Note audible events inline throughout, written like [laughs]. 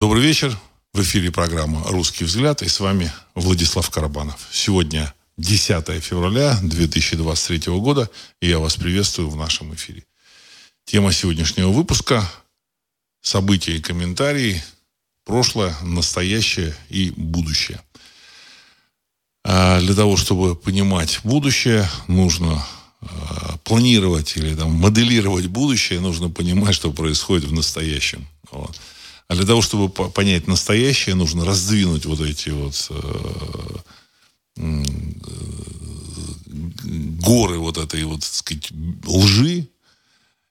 Добрый вечер. В эфире программа «Русский взгляд» и с вами Владислав Карабанов. Сегодня 10 февраля 2023 года, и я вас приветствую в нашем эфире. Тема сегодняшнего выпуска – события и комментарии, прошлое, настоящее и будущее. А для того, чтобы понимать будущее, нужно а, планировать или там, моделировать будущее, нужно понимать, что происходит в настоящем. Вот. А для того, чтобы понять настоящее, нужно раздвинуть вот эти вот э, горы вот этой вот, так сказать, лжи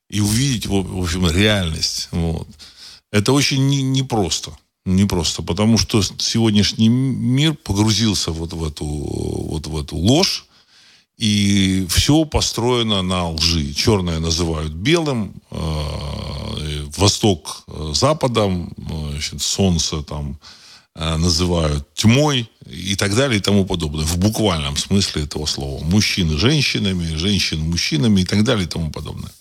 и увидеть, в общем, реальность. Вот. Это очень непросто. Не непросто, потому что сегодняшний мир погрузился вот в эту, вот в эту ложь, и все построено на лжи. Черное называют белым, э, восток э, западом, э, значит, солнце там называют тьмой и так далее и тому подобное. В буквальном смысле этого слова. Мужчины женщинами, женщины мужчинами и так далее и тому подобное.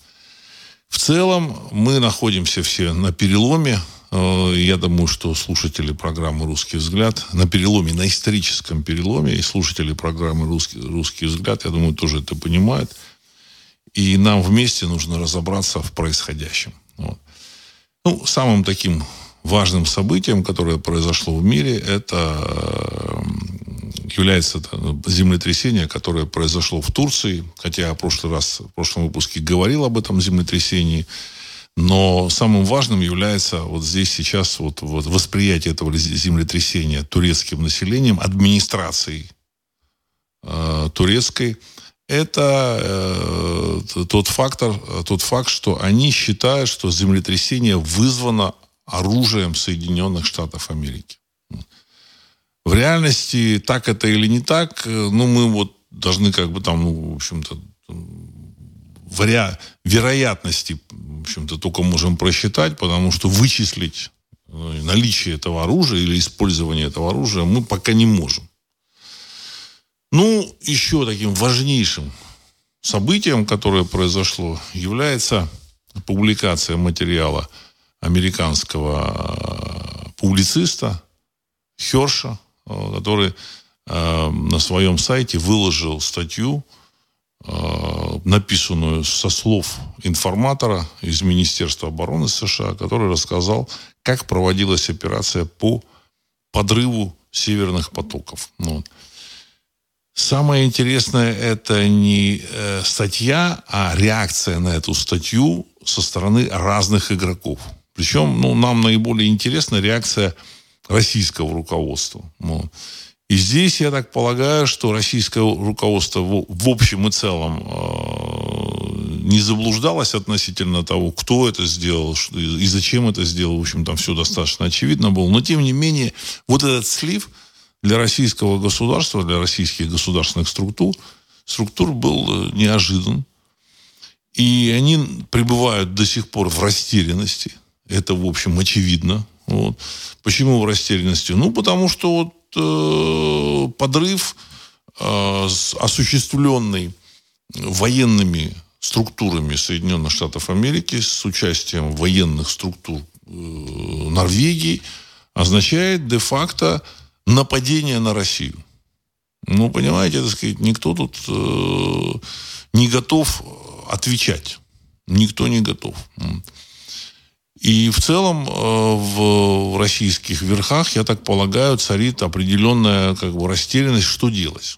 В целом мы находимся все на переломе я думаю, что слушатели программы «Русский взгляд» на переломе, на историческом переломе, и слушатели программы «Русский, «Русский взгляд», я думаю, тоже это понимают. И нам вместе нужно разобраться в происходящем. Вот. Ну, самым таким важным событием, которое произошло в мире, это э, является землетрясение, которое произошло в Турции. Хотя я в прошлый раз, в прошлом выпуске говорил об этом землетрясении – но самым важным является вот здесь сейчас вот, вот восприятие этого землетрясения турецким населением, администрацией э, турецкой. Это э, тот фактор, тот факт, что они считают, что землетрясение вызвано оружием Соединенных Штатов Америки. В реальности так это или не так, э, ну мы вот должны как бы там, ну, в общем-то, вариа- вероятности, в общем-то, только можем просчитать, потому что вычислить э, наличие этого оружия или использование этого оружия мы пока не можем. Ну, еще таким важнейшим событием, которое произошло, является публикация материала американского э, публициста Херша, э, который на своем сайте выложил статью написанную со слов информатора из Министерства обороны США, который рассказал, как проводилась операция по подрыву северных потоков. Ну, Самое интересное это не э, статья, а реакция на эту статью со стороны разных игроков. Причем ну, нам наиболее интересна реакция российского руководства. Ну, и здесь, я так полагаю, что российское руководство в, общем и целом э, не заблуждалось относительно того, кто это сделал и зачем это сделал. В общем, там все достаточно очевидно было. Но, тем не менее, вот этот слив для российского государства, для российских государственных структур, структур был э, неожидан. И они пребывают до сих пор в растерянности. Это, в общем, очевидно. Вот. Почему в растерянности? Ну, потому что вот э, подрыв, э, осуществленный военными структурами Соединенных Штатов Америки с участием военных структур э, Норвегии, означает де-факто нападение на Россию. Ну, понимаете, так сказать, никто тут э, не готов отвечать. Никто не готов. И в целом э, в российских верхах, я так полагаю, царит определенная как бы, растерянность, что делать.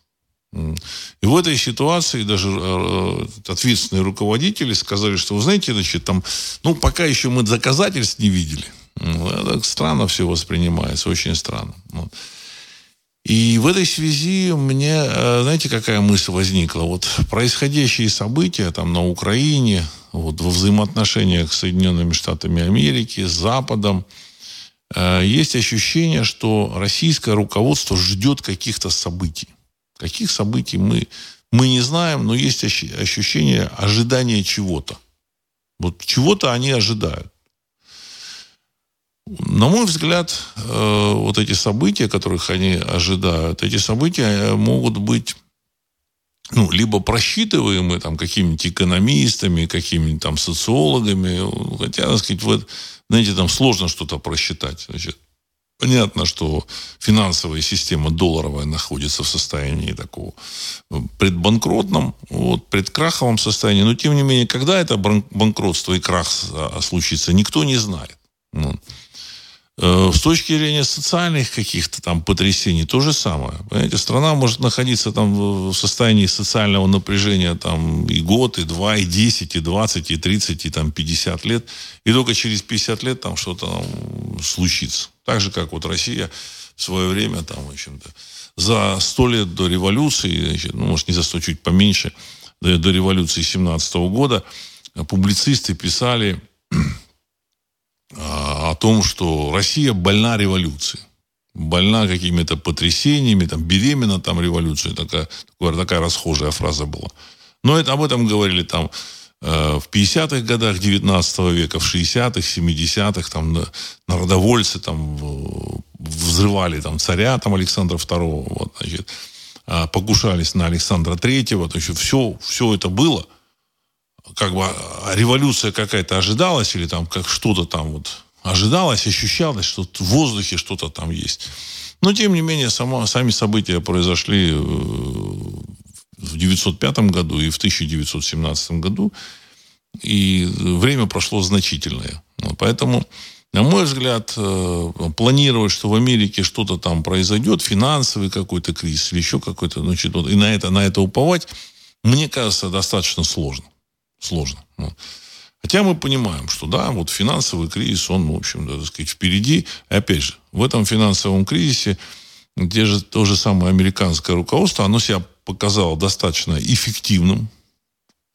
И в этой ситуации даже э, ответственные руководители сказали, что, вы знаете, значит, там, ну, пока еще мы доказательств не видели. Это странно все воспринимается, очень странно. Вот. И в этой связи мне, э, знаете, какая мысль возникла? Вот происходящие события там на Украине, вот во взаимоотношениях с Соединенными Штатами Америки, с Западом, э, есть ощущение, что российское руководство ждет каких-то событий. Каких событий мы, мы не знаем, но есть ощущение ожидания чего-то. Вот чего-то они ожидают. На мой взгляд, э, вот эти события, которых они ожидают, эти события могут быть ну, либо просчитываемы там какими-нибудь экономистами, какими-нибудь там социологами, хотя, так сказать, вот, знаете, там сложно что-то просчитать. Значит, понятно, что финансовая система долларовая находится в состоянии такого предбанкротном, вот, предкраховом состоянии, но, тем не менее, когда это банкротство и крах случится, никто не знает. Вот. Э, с точки зрения социальных каких-то там потрясений, то же самое. Понимаете, страна может находиться там в состоянии социального напряжения там и год, и два, и десять, и двадцать, и тридцать, и там пятьдесят лет. И только через пятьдесят лет там что-то там случится. Так же, как вот Россия в свое время там, в общем-то, за сто лет до революции, значит, ну, может, не за сто, чуть поменьше, до, до революции 17 года, публицисты писали о том, что Россия больна революцией. Больна какими-то потрясениями, там, беременна там революцией. Такая, такая, такая расхожая фраза была. Но это, об этом говорили там э, в 50-х годах 19 века, в 60-х, 70-х, там, народовольцы там взрывали там царя там Александра II, вот, значит, а, покушались на Александра Третьего, то есть все, все это было – как бы а революция какая-то ожидалась или там как что-то там вот ожидалось, ощущалось, что в воздухе что-то там есть. Но, тем не менее, само, сами события произошли э, в 1905 году и в 1917 году, и время прошло значительное. Поэтому, на мой взгляд, э, планировать, что в Америке что-то там произойдет, финансовый какой-то кризис или еще какой-то, значит, и на это, на это уповать, мне кажется, достаточно сложно сложно. Ну. Хотя мы понимаем, что да, вот финансовый кризис, он, в общем, да, так сказать, впереди. И опять же, в этом финансовом кризисе, где же то же самое американское руководство, оно себя показало достаточно эффективным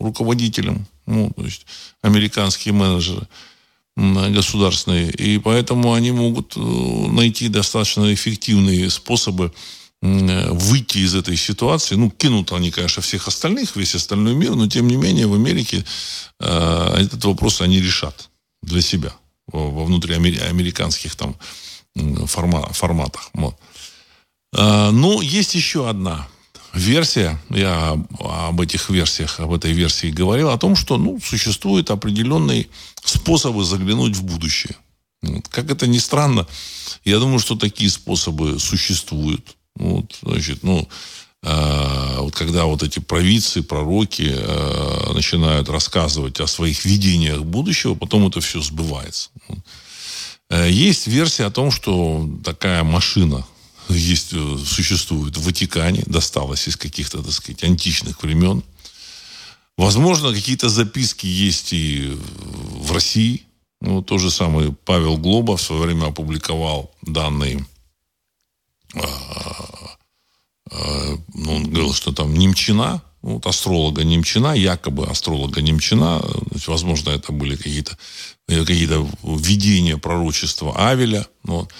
руководителем, ну, то есть американские менеджеры государственные, и поэтому они могут э, найти достаточно эффективные способы выйти из этой ситуации. Ну, кинут они, конечно, всех остальных, весь остальной мир, но тем не менее в Америке э, этот вопрос они решат для себя во внутриамериканских там форма, форматах. Вот. Э, ну, есть еще одна версия, я об этих версиях, об этой версии говорил, о том, что ну, существуют определенные способы заглянуть в будущее. Как это ни странно, я думаю, что такие способы существуют. Вот, значит, ну, э, вот когда вот эти провидцы, пророки э, начинают рассказывать о своих видениях будущего, потом это все сбывается. Э, есть версия о том, что такая машина есть, э, существует в Ватикане, досталась из каких-то, так сказать, античных времен. Возможно, какие-то записки есть и в России. Ну, то же самое Павел Глоба в свое время опубликовал данные он говорил, что там Немчина, вот астролога Немчина, якобы астролога Немчина, возможно, это были какие-то какие видения пророчества Авеля. Вот.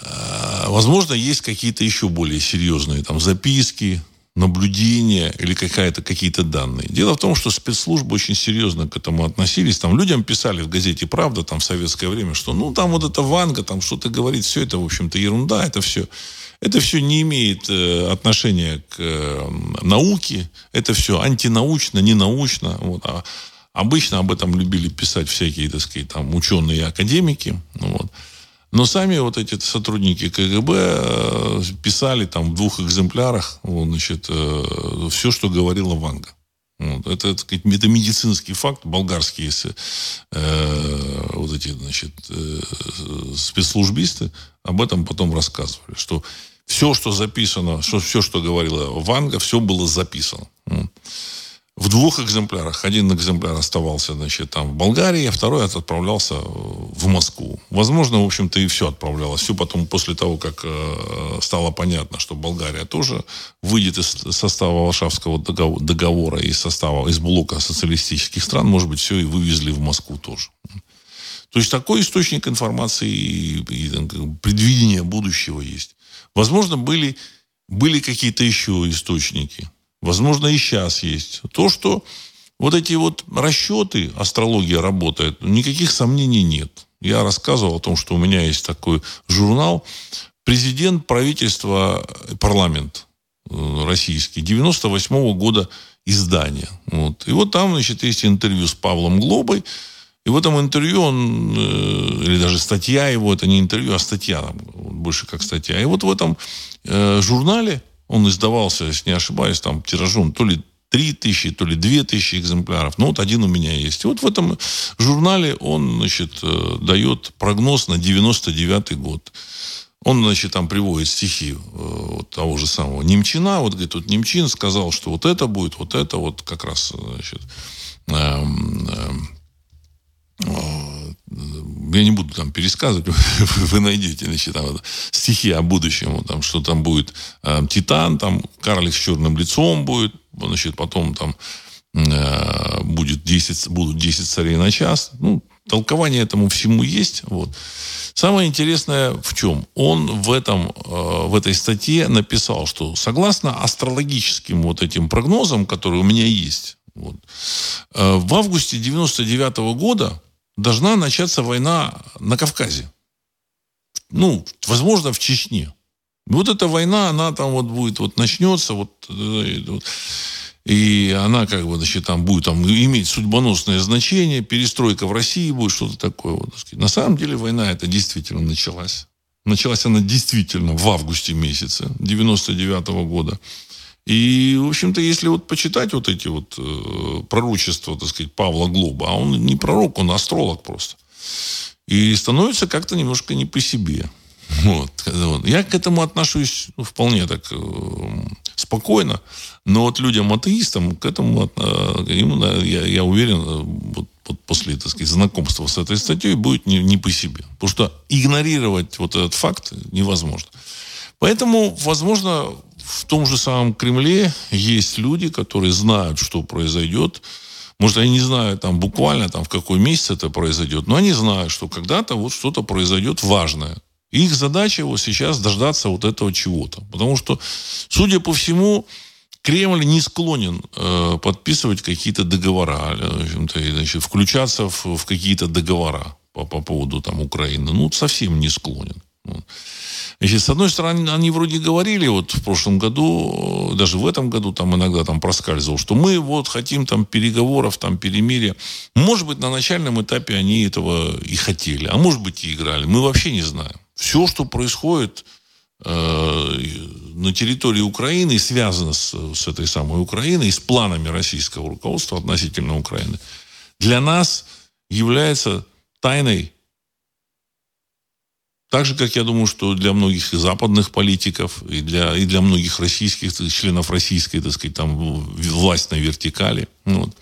А, возможно, есть какие-то еще более серьезные там записки, наблюдения или какая-то, какие-то данные. Дело в том, что спецслужбы очень серьезно к этому относились. Там людям писали в газете «Правда» там в советское время, что ну там вот это Ванга, там что-то говорит, все это, в общем-то, ерунда, это все это все не имеет э, отношения к э, науке, это все антинаучно, ненаучно. Вот, а обычно об этом любили писать всякие, так сказать, там, ученые и академики. Ну, вот. Но сами вот эти сотрудники КГБ э, писали там в двух экземплярах вот, значит, все, что говорила Ванга. Вот. Это, это, это медицинский факт. Болгарские э, вот эти значит, э, спецслужбисты об этом потом рассказывали, что все, что записано, что, все, что говорила Ванга, все было записано в двух экземплярах. Один экземпляр оставался, значит, там в Болгарии, а второй отправлялся в Москву. Возможно, в общем-то, и все отправлялось. Все потом, после того, как э, стало понятно, что Болгария тоже выйдет из состава Варшавского договора, из состава, из блока социалистических стран, может быть, все и вывезли в Москву тоже. То есть такой источник информации и, и предвидения будущего есть. Возможно, были, были какие-то еще источники – Возможно, и сейчас есть. То, что вот эти вот расчеты, астрология работает, никаких сомнений нет. Я рассказывал о том, что у меня есть такой журнал «Президент, правительство, парламент». э, российский, 98 -го года издания. Вот. И вот там, значит, есть интервью с Павлом Глобой, и в этом интервью он, э, или даже статья его, это не интервью, а статья, больше как статья. И вот в этом э, журнале, он издавался, если не ошибаюсь, там тиражом то ли 3 тысячи, то ли 2 тысячи экземпляров. Ну, вот один у меня есть. И вот в этом журнале он, значит, э, дает прогноз на 99 год. Он, значит, там приводит стихи вот того же самого Немчина. Вот, говорит, вот Немчин сказал, что вот это будет, вот это вот как раз, значит, эм, эм, я не буду там пересказывать, [laughs] вы найдете, значит, там, стихи о будущем, там, что там будет э, Титан, там карлик с черным лицом будет, значит, потом там э, будет 10, будут 10 царей на час. Ну, толкование этому всему есть. Вот. Самое интересное в чем? Он в, этом, э, в этой статье написал, что согласно астрологическим вот этим прогнозам, которые у меня есть, вот, э, в августе 99 -го года должна начаться война на Кавказе. Ну, возможно, в Чечне. Вот эта война, она там вот будет, вот начнется, вот, э, и она как бы, значит, там будет там, иметь судьбоносное значение, перестройка в России будет, что-то такое. Вот, На самом деле война это действительно началась. Началась она действительно в августе месяце 99 -го года. И, в общем-то, если вот почитать вот эти вот э, пророчества, так сказать, Павла Глоба, а он не пророк, он астролог просто. И становится как-то немножко не по себе. [laughs] Вот. Я к этому отношусь ну, вполне так э, спокойно, но вот людям-атеистам к этому, э, им, я, я уверен, э, вот, вот после, так сказать, знакомства с этой статьей будет не, не по себе. Потому что игнорировать вот этот факт невозможно. Поэтому, возможно, в том же самом Кремле есть люди, которые знают, что произойдет. Может, они не знают там буквально там в какой месяц это произойдет, но они знают, что когда-то вот что-то произойдет важное. Их задача вот сейчас дождаться вот этого чего-то. Потому что, судя по всему, Кремль не склонен э, подписывать какие-то договора, э, значит, включаться в, в какие-то договора по, по поводу там, Украины. Ну, совсем не склонен. Значит, с одной стороны, они вроде говорили вот в прошлом году, даже в этом году там иногда там проскальзывал, что мы вот хотим там переговоров, там перемирия. Может быть, на начальном этапе они этого и хотели, а может быть и играли. Мы вообще не знаем. Все, что происходит э, на территории Украины связано с, с этой самой Украиной, с планами российского руководства относительно Украины, для нас является тайной так же, как я думаю, что для многих западных политиков, и для, и для многих российских, членов российской, так сказать, там, властной вертикали. Вот.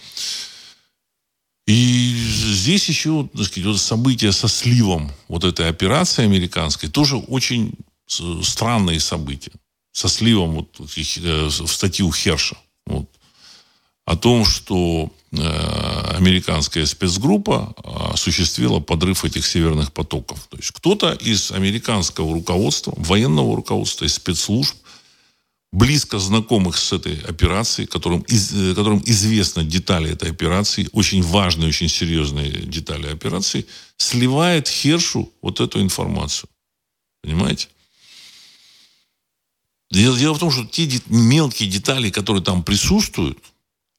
И здесь еще, так сказать, вот события со сливом вот этой операции американской тоже очень странные события. Со сливом вот, э, в статью Херша. Вот, о том, что Э, американская спецгруппа осуществила подрыв этих северных потоков. То есть кто-то из американского руководства, военного руководства, из спецслужб, близко знакомых с этой операцией, которым, э, которым известны детали этой операции, очень важные, очень серьезные детали операции, сливает Хершу вот эту информацию. Понимаете? Дело, дело в том, что те мелкие детали, которые там присутствуют,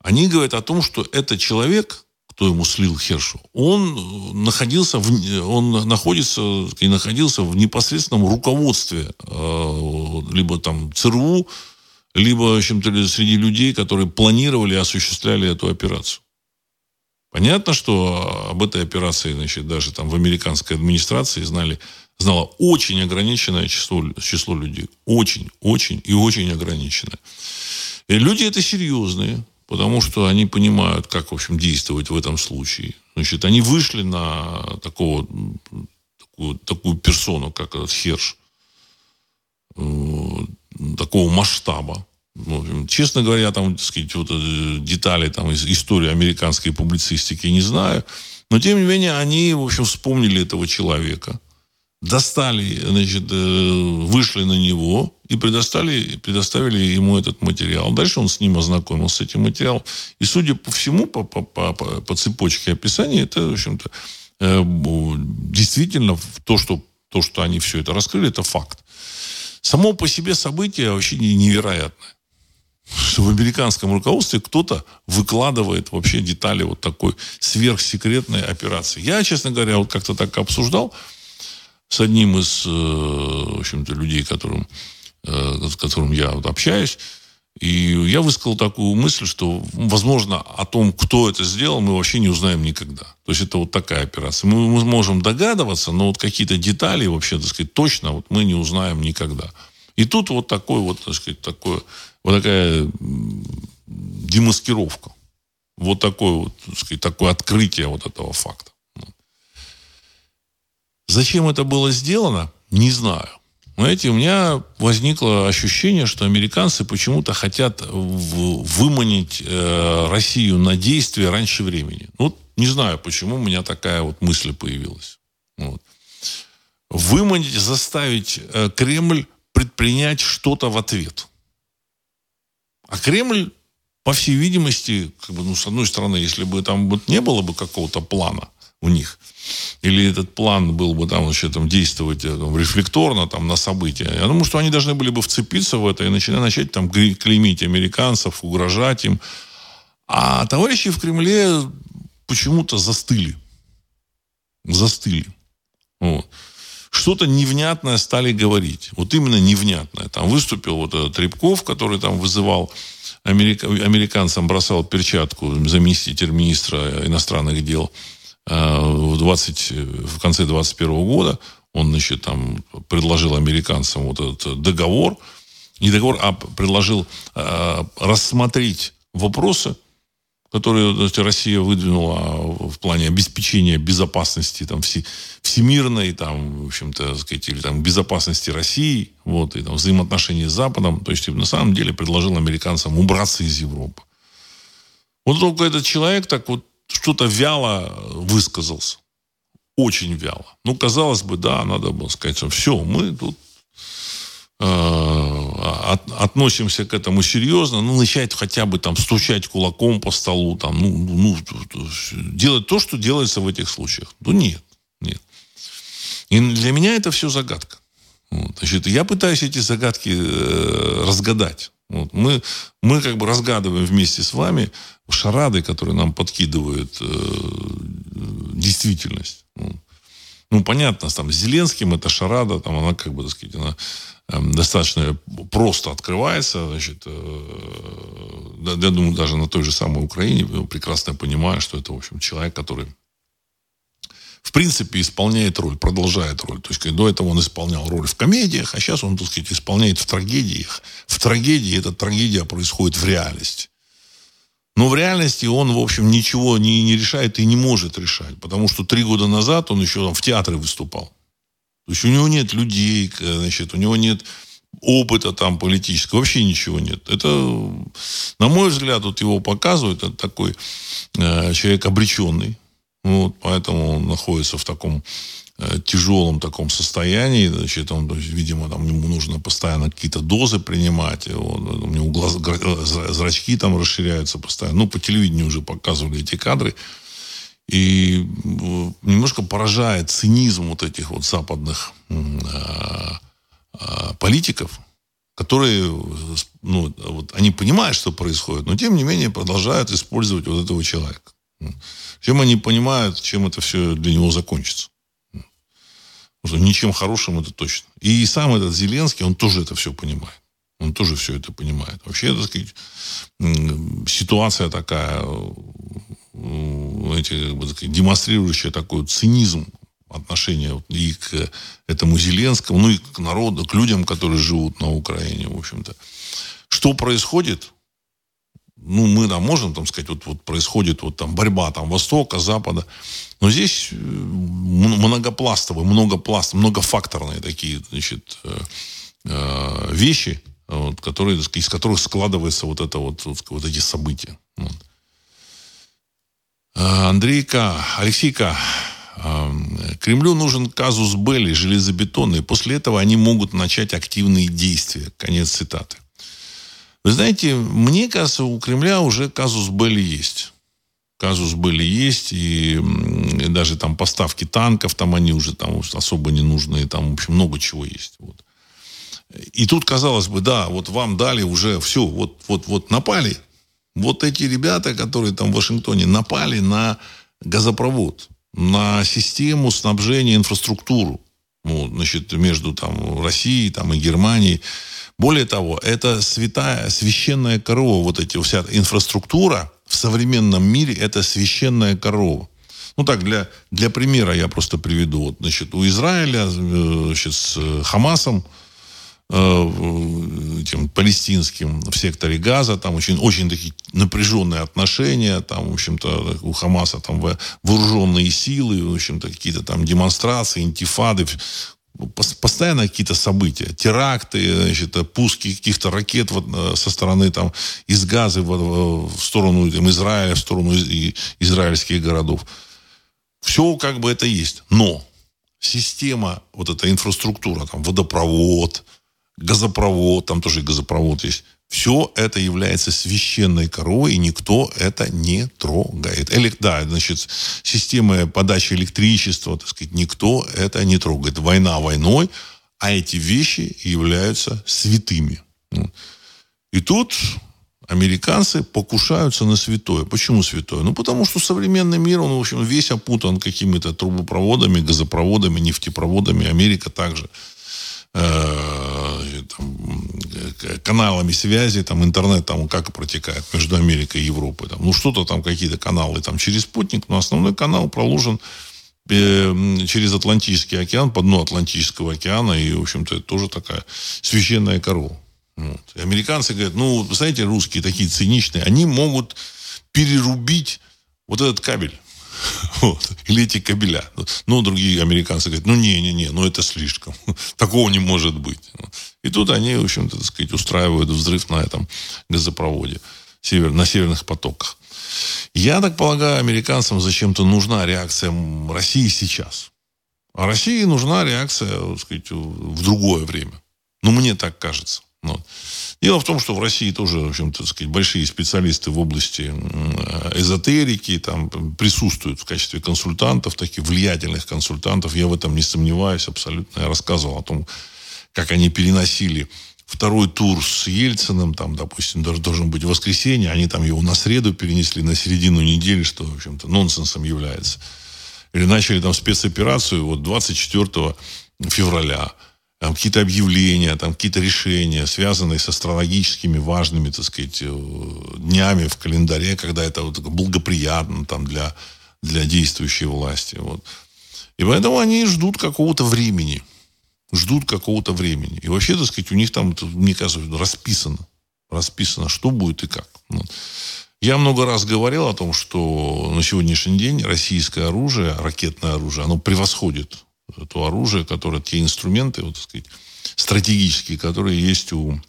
они говорят о том, что этот человек, кто ему слил Хершу, он находился, в, он находится и находился в непосредственном руководстве э, либо там ЦРУ, либо чем-то среди людей, которые планировали и осуществляли эту операцию. Понятно, что об этой операции, значит, даже там в американской администрации знали, знало очень ограниченное число, число людей. Очень, очень и очень ограниченное. И люди это серьезные потому что они понимают, как, в общем, действовать в этом случае. Значит, они вышли на такого, такую, такую персону, как этот Херш, э, такого масштаба. Ну, честно говоря, там, так сказать, вот э, детали там, из истории американской публицистики не знаю. Но, тем не менее, они, в общем, вспомнили этого человека – достали, значит, э, вышли на него и предоставили, предоставили ему этот материал. Дальше он с ним ознакомился, этим материалом. И, судя по всему, по, по, по, по цепочке описания, это, в общем-то, э, действительно то что, то, что они все это раскрыли, это факт. Само по себе событие вообще невероятное. что в американском руководстве кто-то выкладывает вообще детали вот такой сверхсекретной операции. Я, честно говоря, вот как-то так обсуждал с одним из, э, в общем-то, людей, которым, э, с которым я общаюсь, и я высказал такую мысль, что, возможно, о том, кто это сделал, мы вообще не узнаем никогда. То есть это вот такая операция. Мы, мы можем догадываться, но вот какие-то детали вообще, так сказать, точно вот мы не узнаем никогда. И тут вот такой вот, так сказать, такое, вот такая демаскировка. Вот такое вот, так сказать, такое открытие вот этого факта. Зачем это было сделано, не знаю. Знаете, у меня возникло ощущение, что американцы почему-то хотят выманить э, Россию на действие раньше времени. Ну, не знаю, почему у меня такая вот мысль появилась. Вот. Выманить, заставить э, Кремль предпринять что-то в ответ. А Кремль, по всей видимости, как бы, ну, с одной стороны, если бы там вот не было бы какого-то плана у них – или этот план был бы там вообще там действовать э, там, рефлекторно там на события. Я думаю, что они должны были бы вцепиться в это и начинать, начать там клеймить американцев, угрожать им. А товарищи в Кремле почему-то застыли. Застыли. Вот. Что-то невнятное стали говорить. Вот именно невнятное. Там выступил вот этот Рябков, который там вызывал америка... американцам, бросал перчатку заместитель министра иностранных дел в, 20, в конце 21 года он, значит, там предложил американцам вот этот договор, не договор, а предложил э, рассмотреть вопросы, которые значит, Россия выдвинула в плане обеспечения безопасности там, все, всемирной, там, в общем-то, сказать, или там, безопасности России, вот, и там, взаимоотношений с Западом. То есть, на самом деле, предложил американцам убраться из Европы. Вот только этот человек так вот что-то вяло высказался. Очень вяло. Ну, казалось бы, да, надо было сказать, что все, мы тут э, от, относимся к этому серьезно, ну, начать хотя бы там стучать кулаком по столу, там, ну, ну, делать то, что делается в этих случаях. Ну, нет, нет. И для меня это все загадка. Вот. Значит, я пытаюсь эти загадки э, разгадать. Вот. Мы, мы как бы разгадываем вместе с вами шарады, которые нам подкидывают э, действительность. Ну, ну, понятно, там, с Зеленским эта шарада, там, она, как бы, так сказать, она э, достаточно просто открывается, значит, э, я думаю, даже на той же самой Украине прекрасно понимаю, что это, в общем, человек, который в принципе, исполняет роль, продолжает роль. То есть, до этого он исполнял роль в комедиях, а сейчас он, так сказать, исполняет в трагедиях. В трагедии эта трагедия происходит в реальности. Но в реальности он, в общем, ничего не, не решает и не может решать. Потому что три года назад он еще там в театре выступал. То есть у него нет людей, значит, у него нет опыта там политического, вообще ничего нет. Это, на мой взгляд, вот его показывают, это такой э, человек обреченный, вот, поэтому он находится в таком э, тяжелом таком состоянии, значит, он, видимо, там ему нужно постоянно какие-то дозы принимать, вот, у него глаз, зрачки там расширяются постоянно. Ну, по телевидению уже показывали эти кадры. И э, немножко поражает цинизм вот этих вот западных э, политиков, которые, ну, вот, они понимают, что происходит, но тем не менее продолжают использовать вот этого человека. Чем они понимают, чем это все для него закончится. Потому что ничем хорошим это точно. И сам этот Зеленский, он тоже это все понимает. Он тоже все это понимает. Вообще, так сказать, ситуация такая, эти, как бы, так сказать, демонстрирующая такой цинизм отношения и к этому Зеленскому, ну и к народу, к людям, которые живут на Украине, в общем-то. Что происходит, ну, мы там можем там сказать, вот, вот происходит вот там борьба там Востока, Запада. Но здесь э, многопластовые, многопласт, многофакторные такие, значит, э, э, вещи, вот, которые, из которых складывается вот это вот, вот, эти события. Вот. Андрейка, Алексейка, Кремлю нужен казус Белли, железобетонный. После этого они могут начать активные действия. Конец цитаты. Вы знаете, мне кажется, у Кремля уже казус были есть. Казус были есть, и, даже там поставки танков, там они уже там особо не нужны, там, в общем, много чего есть. Вот. И тут, казалось бы, да, вот вам дали уже все, вот, вот, вот напали. Вот эти ребята, которые там в Вашингтоне напали на газопровод, на систему снабжения, инфраструктуру, ну, значит, между там Россией там, и Германией. Более того, это святая, священная корова, вот эти вся инфраструктура в современном мире это священная корова. Ну так, для, для примера я просто приведу. Вот, значит, у Израиля э, значит, с Хамасом Э, этим палестинским в секторе Газа, там очень, очень такие напряженные отношения, там, в общем-то, у Хамаса там вооруженные силы, в общем-то, какие-то там демонстрации, интифады, постоянно какие-то события, теракты, значит, пуски каких-то ракет вот, э, со стороны там из Газы в, в сторону там, Израиля, в сторону из, израильских городов. Все как бы это есть. Но система, вот эта инфраструктура, там, водопровод, газопровод, там тоже газопровод есть. Все это является священной коровой, и никто это не трогает. Элек, да, значит, система подачи электричества, так сказать, никто это не трогает. Война войной, а эти вещи являются святыми. И тут американцы покушаются на святое. Почему святое? Ну, потому что современный мир, он, в общем, весь опутан какими-то трубопроводами, газопроводами, нефтепроводами. Америка также э, там, каналами связи, там интернет там как протекает между Америкой и Европой. Там, ну, что-то там, какие-то каналы там через спутник, но основной канал проложен э, через Атлантический океан, по дну Атлантического океана, и, в общем-то, это тоже такая священная корова. Вот. И американцы говорят, ну, знаете, русские такие циничные, они могут перерубить вот этот кабель. [laughs] Вот. Или эти кабеля. Ну, другие американцы говорят, ну, не-не-не, ну, это слишком. [laughs] Такого не может быть. И тут они, в общем-то, так сказать, устраивают взрыв на этом газопроводе, север, на северных потоках. Я так полагаю, американцам зачем-то нужна реакция России сейчас. А России нужна реакция, так сказать, в другое время. Ну, мне так кажется. Дело в том, что в России тоже, в общем-то, сказать, большие специалисты в области эзотерики там присутствуют в качестве консультантов, таких влиятельных консультантов. Я в этом не сомневаюсь абсолютно. Я рассказывал о том, как они переносили второй тур с Ельциным, там, допустим, даже должен быть воскресенье, они там его на среду перенесли на середину недели, что, в общем-то, нонсенсом является. Или начали там спецоперацию вот 24 февраля там какие-то объявления, там какие-то решения, связанные с астрологическими важными, так сказать, э, днями в календаре, когда это вот благоприятно там для, для действующей власти. Вот. И поэтому они ждут какого-то времени. Ждут какого-то времени. И вообще, так сказать, у них там, мне кажется, расписано. Расписано, что будет и как. Вот. Я много раз говорил о том, что на сегодняшний день российское оружие, ракетное оружие, оно превосходит то оружие, которое, те инструменты, вот, так сказать, стратегические, которые есть у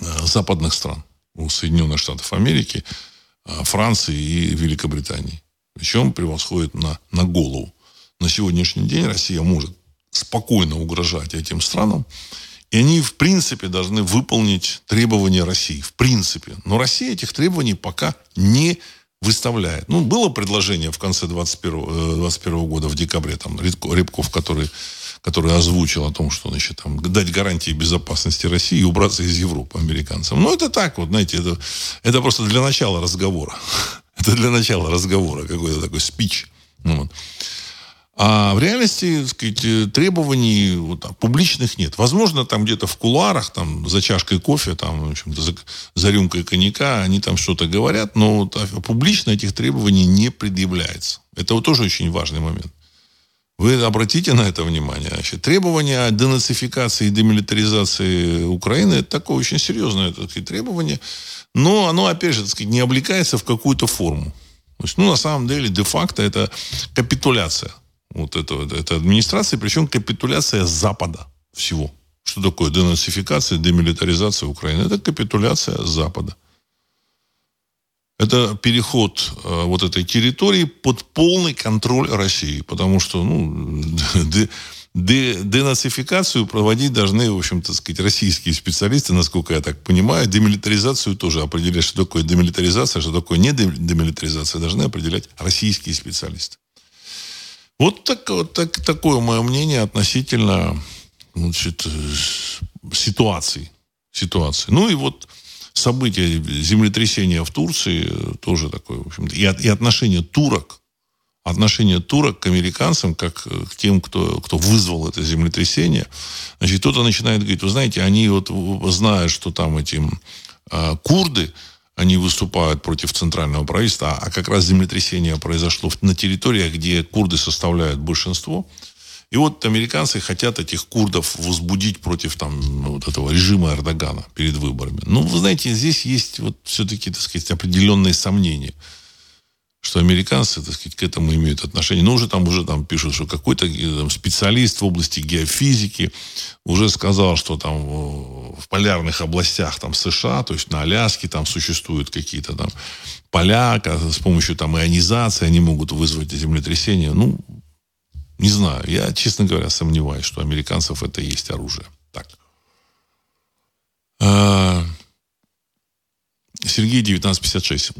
э, западных стран, у Соединенных Штатов Америки, э, Франции и Великобритании. Причем превосходит на, на голову. На сегодняшний день Россия может спокойно угрожать этим странам, и они, в принципе, должны выполнить требования России. В принципе. Но Россия этих требований пока не выставляет. Ну, было предложение в конце 21, 21 э, года, в декабре, там, Рябков, который, который озвучил о том, что, значит, там, дать гарантии безопасности России и убраться из Европы американцам. Ну, это так вот, знаете, это, это просто для начала разговора. [laughs] Это для начала разговора, какой-то такой спич. Ну, вот. А в реальности, так сказать, э, требований вот, там, публичных нет. Возможно, там где-то в кулуарах, там, за чашкой кофе, там, в общем-то, за, за рюмкой коньяка они там что-то говорят, но вот, публично этих требований не предъявляется. Это вот тоже очень важный момент. Вы обратите на это внимание. Значит, требования о денацификации и демилитаризации Украины это такое очень серьезное так сказать, требование. Но оно, опять же, так сказать, не облекается в какую-то форму. То есть, ну, на самом деле, де-факто это капитуляция вот этого, этой администрации, причем капитуляция Запада всего. Что такое денацификация, демилитаризация Украины? Это капитуляция Запада. Это переход э, вот этой территории под полный контроль России. Потому что ну, [laughs] де, де, денацификацию проводить должны, в общем-то, сказать, российские специалисты, насколько я так понимаю. Демилитаризацию тоже определять, что такое демилитаризация, что такое не демилитаризация, должны определять российские специалисты. Вот, так, вот так, такое мое мнение относительно значит, ситуаций. ситуаций. Ну и вот события землетрясения в Турции тоже такое, в общем и, и отношение турок отношение турок к американцам, как к тем, кто, кто вызвал это землетрясение. Значит, кто-то начинает говорить, вы знаете, они вот знают, что там эти э, курды, они выступают против центрального правительства, а как раз землетрясение произошло на территориях, где курды составляют большинство. И вот американцы хотят этих курдов возбудить против там, вот этого режима Эрдогана перед выборами. Ну, вы знаете, здесь есть вот все-таки, так сказать, определенные сомнения что американцы, так сказать, к этому имеют отношение. Но уже там, уже там пишут, что какой-то э, специалист в области геофизики уже сказал, что там в полярных областях там США, то есть на Аляске там существуют какие-то там поля, с помощью там ионизации они могут вызвать землетрясение. Ну, не знаю. Я, честно говоря, сомневаюсь, что у американцев это есть оружие. Так. А, Сергей 1956.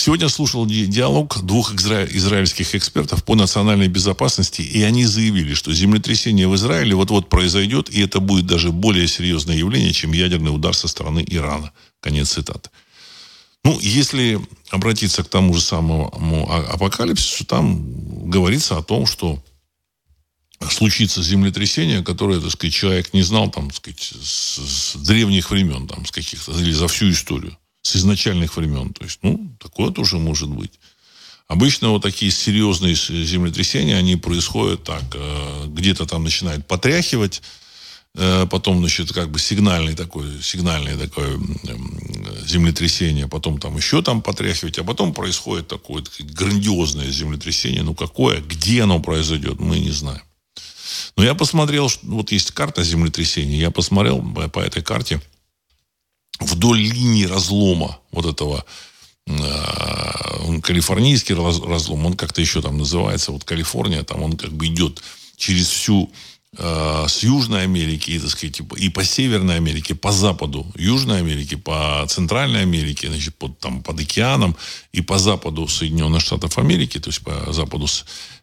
Сегодня слушал диалог двух изра... израильских экспертов по национальной безопасности, и они заявили, что землетрясение в Израиле вот-вот произойдет, и это будет даже более серьезное явление, чем ядерный удар со стороны Ирана. Конец цитаты. Ну, если обратиться к тому же самому а, апокалипсису, там говорится о том, что случится землетрясение, которое, так сказать, человек не знал, там, так сказать, с, с древних времен, там, с каких-то, или за всю историю с изначальных времен. То есть, ну, такое тоже может быть. Обычно вот такие серьезные землетрясения, они происходят так, э, где-то там начинает потряхивать, э, потом, значит, как бы сигнальный такой, сигнальное такое землетрясение, потом там еще там потряхивать, а потом происходит такое грандиозное землетрясение. Ну, какое, где оно произойдет, мы не знаем. Но я посмотрел, вот есть карта землетрясения, я посмотрел по этой карте, вдоль линии разлома вот этого э, калифорнийский разлом, он как-то еще там называется, вот Калифорния, там он как бы идет через всю э, с Южной Америки, и, так сказать, и по Северной Америке, по Западу Южной Америки, по Центральной Америке, значит, под, там, под океаном, и по Западу Соединенных Штатов Америки, то есть по Западу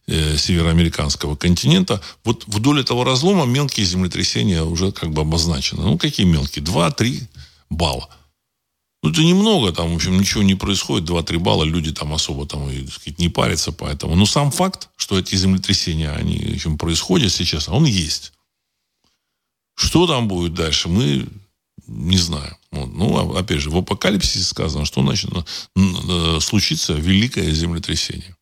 э, североамериканского континента, вот вдоль этого разлома мелкие землетрясения уже как бы обозначены. Ну, какие мелкие? Два, три, балла. Ну, это немного, там, в общем, ничего не происходит, 2-3 балла, люди там особо там, и, сказать, не парятся поэтому. Но сам факт, что эти землетрясения, они, в общем, происходят сейчас, он есть. Что там будет дальше, мы не знаем. Вот. Ну, а, опять же, в апокалипсисе сказано, что значит, э, случится великое землетрясение.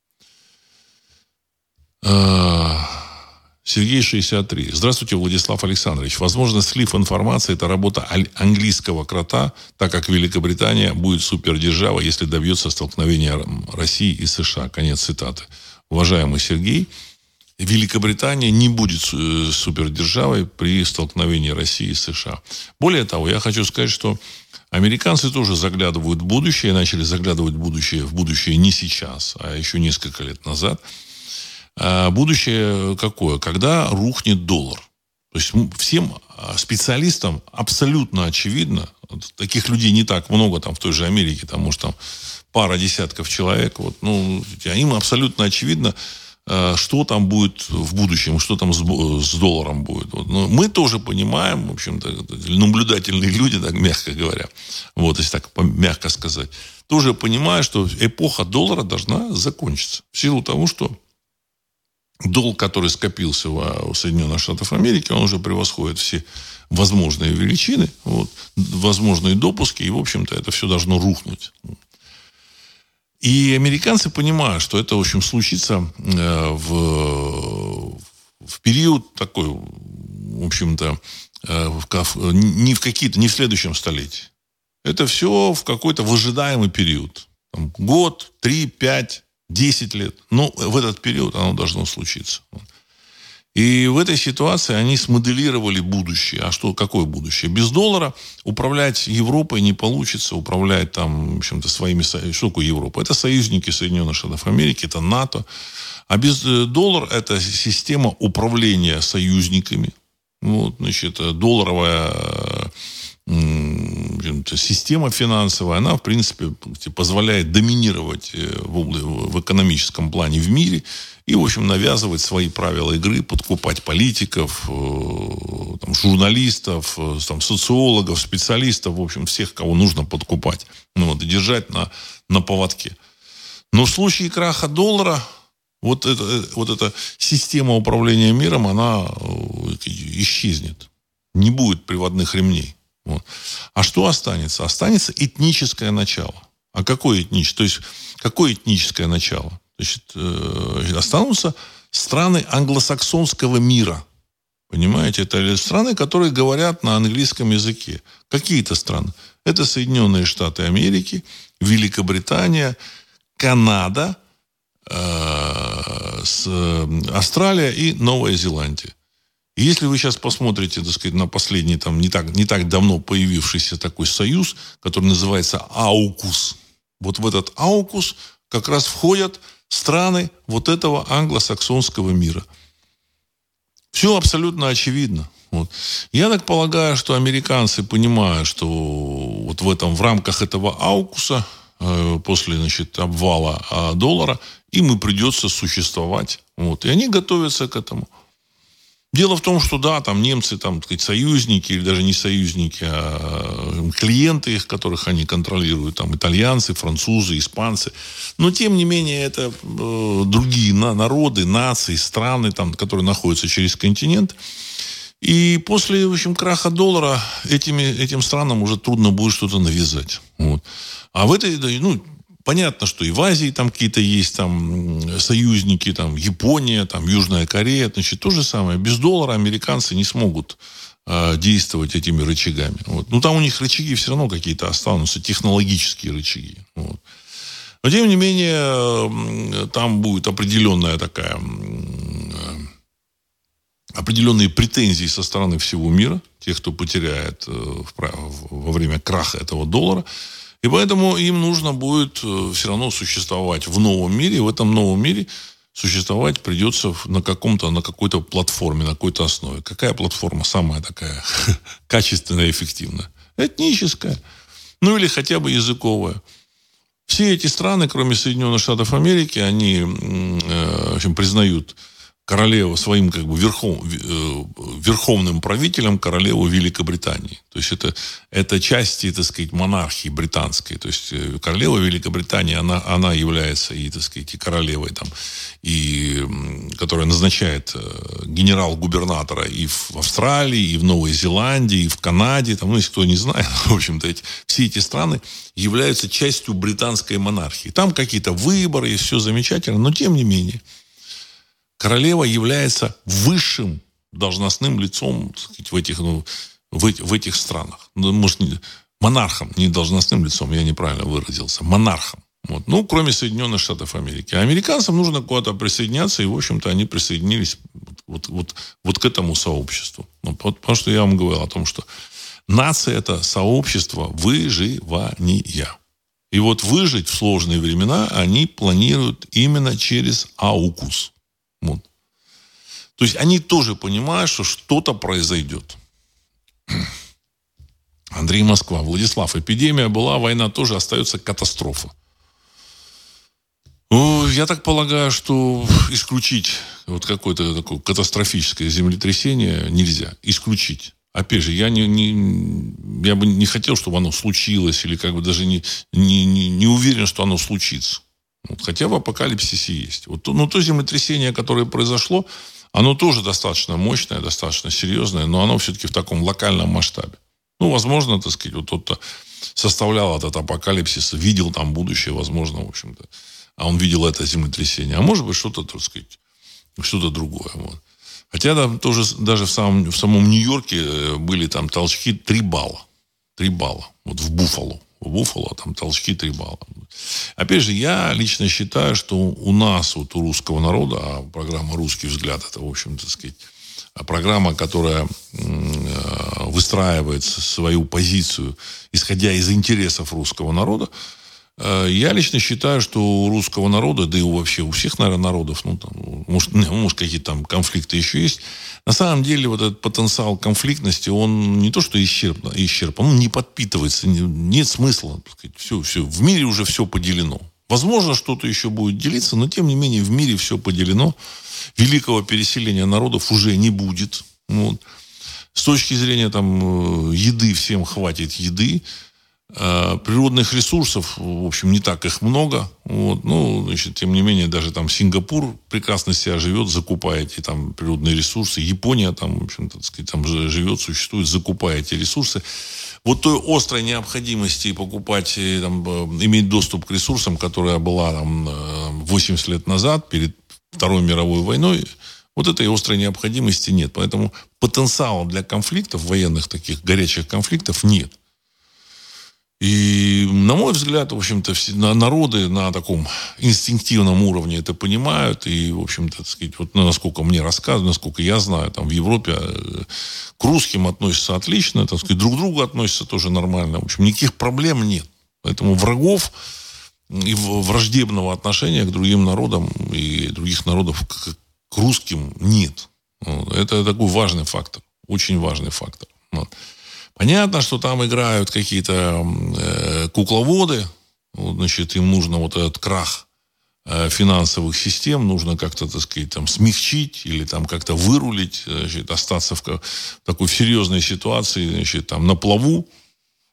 Сергей 63. Здравствуйте, Владислав Александрович. Возможно, слив информации – это работа английского крота, так как Великобритания будет супердержава, если добьется столкновения России и США. Конец цитаты. Уважаемый Сергей, Великобритания не будет э, супердержавой при столкновении России и США. Более того, я хочу сказать, что американцы тоже заглядывают в будущее, начали заглядывать в будущее, в будущее не сейчас, а еще несколько лет назад – а будущее какое? Когда рухнет доллар. То есть всем а, специалистам абсолютно очевидно, таких людей не так много там в той же Америке, там может там пара десятков человек, вот, ну, им абсолютно очевидно, а, что там будет в будущем, что там с, с долларом будет. Вот. Но мы тоже понимаем, в общем-то, наблюдательные люди, так мягко говоря, вот, если так мягко сказать, тоже понимают, что эпоха доллара должна закончиться. В силу того, что долг, который скопился у Соединенных Штатов Америки, он уже превосходит все возможные величины, вот, возможные допуски, и, в общем-то, это все должно рухнуть. И американцы понимают, что это, в общем, случится э, в, в период такой, в общем-то, э, в, не в какие-то, не в следующем столетии. Это все в какой-то выжидаемый период. Там, год, три, пять, 10 лет. Ну, в этот период оно должно случиться. И в этой ситуации они смоделировали будущее. А что, какое будущее? Без доллара управлять Европой не получится, управлять там, в общем-то, своими... Что такое Европа? Это союзники Соединенных Штатов Америки, это НАТО. А без э, доллара это система управления союзниками. Вот, значит, долларовая система финансовая, она, в принципе, позволяет доминировать э, в, экономическом плане в мире и, в общем, навязывать свои правила игры, подкупать политиков, э, там, журналистов, э, там, социологов, специалистов, в общем, всех, кого нужно подкупать. Ну, вот, держать на, на поводке. Но в случае краха доллара вот, это, вот эта система управления миром, она исчезнет. Не будет приводных ремней. Вот. А что останется? Останется этническое начало. А какое этническое? То есть, какое этническое начало? Значит, э, останутся страны англосаксонского мира. Понимаете? Это страны, которые говорят на английском языке. Какие-то страны. Это Соединенные Штаты Америки, Великобритания, Канада, э, с, Австралия и Новая Зеландия. И если вы сейчас посмотрите, так сказать, на последний, там, не так, не так давно появившийся такой союз, который называется АУКУС, вот в этот АУКУС как раз входят страны вот этого англосаксонского мира. Все абсолютно очевидно. Вот. Я так полагаю, что американцы понимают, что вот в этом, в рамках этого аукуса, э, после, значит, обвала э, доллара, им и придется существовать. Вот. И они готовятся к этому. Дело в том, что да, там немцы, там, так сказать, союзники, или даже не союзники, а клиенты их, которых они контролируют, там, итальянцы, французы, испанцы. Но, тем не менее, это э, другие на, народы, нации, страны, там, которые находятся через континент. И после, в общем, краха доллара этими, этим странам уже трудно будет что-то навязать. Вот. А в этой, ну, Понятно, что и в Азии там какие-то есть там союзники, там Япония, там Южная Корея, значит, то же самое. Без доллара американцы не смогут э, действовать этими рычагами. Вот. Ну, там у них рычаги все равно какие-то останутся, технологические рычаги. Вот. Но, тем не менее, там будет определенная такая определенные претензии со стороны всего мира, тех, кто потеряет э, во время краха этого доллара. И поэтому им нужно будет э, все равно существовать в новом мире. В этом новом мире существовать придется на каком-то, на какой-то платформе, на какой-то основе. Какая платформа самая такая [laughs] качественная и эффективная? Этническая. Ну или хотя бы языковая. Все эти страны, кроме Соединенных Штатов Америки, они э, в общем, признают королеву своим как бы верхов, э, верховным правителем королеву Великобритании. То есть это, это части, так сказать, монархии британской. То есть э, королева Великобритании, она, она является и, так сказать, и королевой там, и, которая назначает э, генерал-губернатора и в Австралии, и в Новой Зеландии, и в Канаде. Там, ну, если кто не знает, [laughs] в общем-то, эти, все эти страны являются частью британской монархии. Там какие-то выборы, и все замечательно, но тем не менее – королева является высшим должностным лицом сказать, в, этих, ну, в, в этих странах. Ну, может, не, монархом, не должностным лицом, я неправильно выразился, монархом. Вот. Ну, кроме Соединенных Штатов Америки. А американцам нужно куда-то присоединяться, и, в общем-то, они присоединились вот, вот, вот к этому сообществу. Ну, потому что я вам говорил о том, что нация – это сообщество выживания. И вот выжить в сложные времена они планируют именно через аукус – вот. То есть они тоже понимают, что что-то произойдет. [clears throat] Андрей Москва, Владислав, эпидемия была, война тоже остается катастрофа. Я так полагаю, что исключить вот какое-то такое катастрофическое землетрясение нельзя. Исключить. Опять же, я, не, не, я бы не хотел, чтобы оно случилось, или как бы даже не, не, не, не уверен, что оно случится. Вот, хотя в апокалипсисе есть. Вот, ну, то землетрясение, которое произошло, оно тоже достаточно мощное, достаточно серьезное, но оно все-таки в таком локальном масштабе. Ну, возможно, так сказать, вот тот, кто составлял этот апокалипсис, видел там будущее, возможно, в общем-то. А он видел это землетрясение. А может быть, что-то, так сказать, что-то другое. Вот. Хотя там тоже даже в самом, в самом Нью-Йорке э, были там толчки 3 балла. 3 балла. Вот в Буффало. В Буффало там толчки 3 балла. Опять же, я лично считаю, что у нас, вот у русского народа, а программа «Русский взгляд» это, в общем, так сказать, программа, которая э, выстраивает свою позицию, исходя из интересов русского народа, я лично считаю, что у русского народа, да и вообще у всех, наверное, народов, ну, там, может, [laughs] может какие-то там конфликты еще есть, на самом деле вот этот потенциал конфликтности, он не то что исчерпан, исчерпан он не подпитывается, нет смысла. Сказать, все, все, в мире уже все поделено. Возможно, что-то еще будет делиться, но тем не менее в мире все поделено. Великого переселения народов уже не будет. Вот. С точки зрения там, э, еды всем хватит еды. Э, природных ресурсов, в общем, не так их много. Вот. Ну, значит, тем не менее, даже там Сингапур прекрасно себя живет, закупая эти там природные ресурсы. Япония там, в общем-то, сказать, там живет, существует, закупая эти ресурсы. Вот той острой необходимости покупать, там, э, иметь доступ к ресурсам, которая была там 80 э, лет назад, перед Второй мировой войной, вот этой острой необходимости нет. Поэтому потенциала для конфликтов, военных таких горячих конфликтов нет. И, на мой взгляд, в общем-то, все народы на таком инстинктивном уровне это понимают. И, в общем-то, так сказать, вот ну, насколько мне рассказывают, насколько я знаю, там в Европе э, к русским относятся отлично, так сказать, друг к другу относятся тоже нормально. В общем, никаких проблем нет. Поэтому врагов и враждебного отношения к другим народам и других народов к, к русским нет. Это такой важный фактор, очень важный фактор. Вот. Понятно, что там играют какие-то э, кукловоды, вот, значит, им нужно вот этот крах э, финансовых систем, нужно как-то, так сказать, там, смягчить или там как-то вырулить, значит, остаться в, в такой серьезной ситуации, значит, там, на плаву,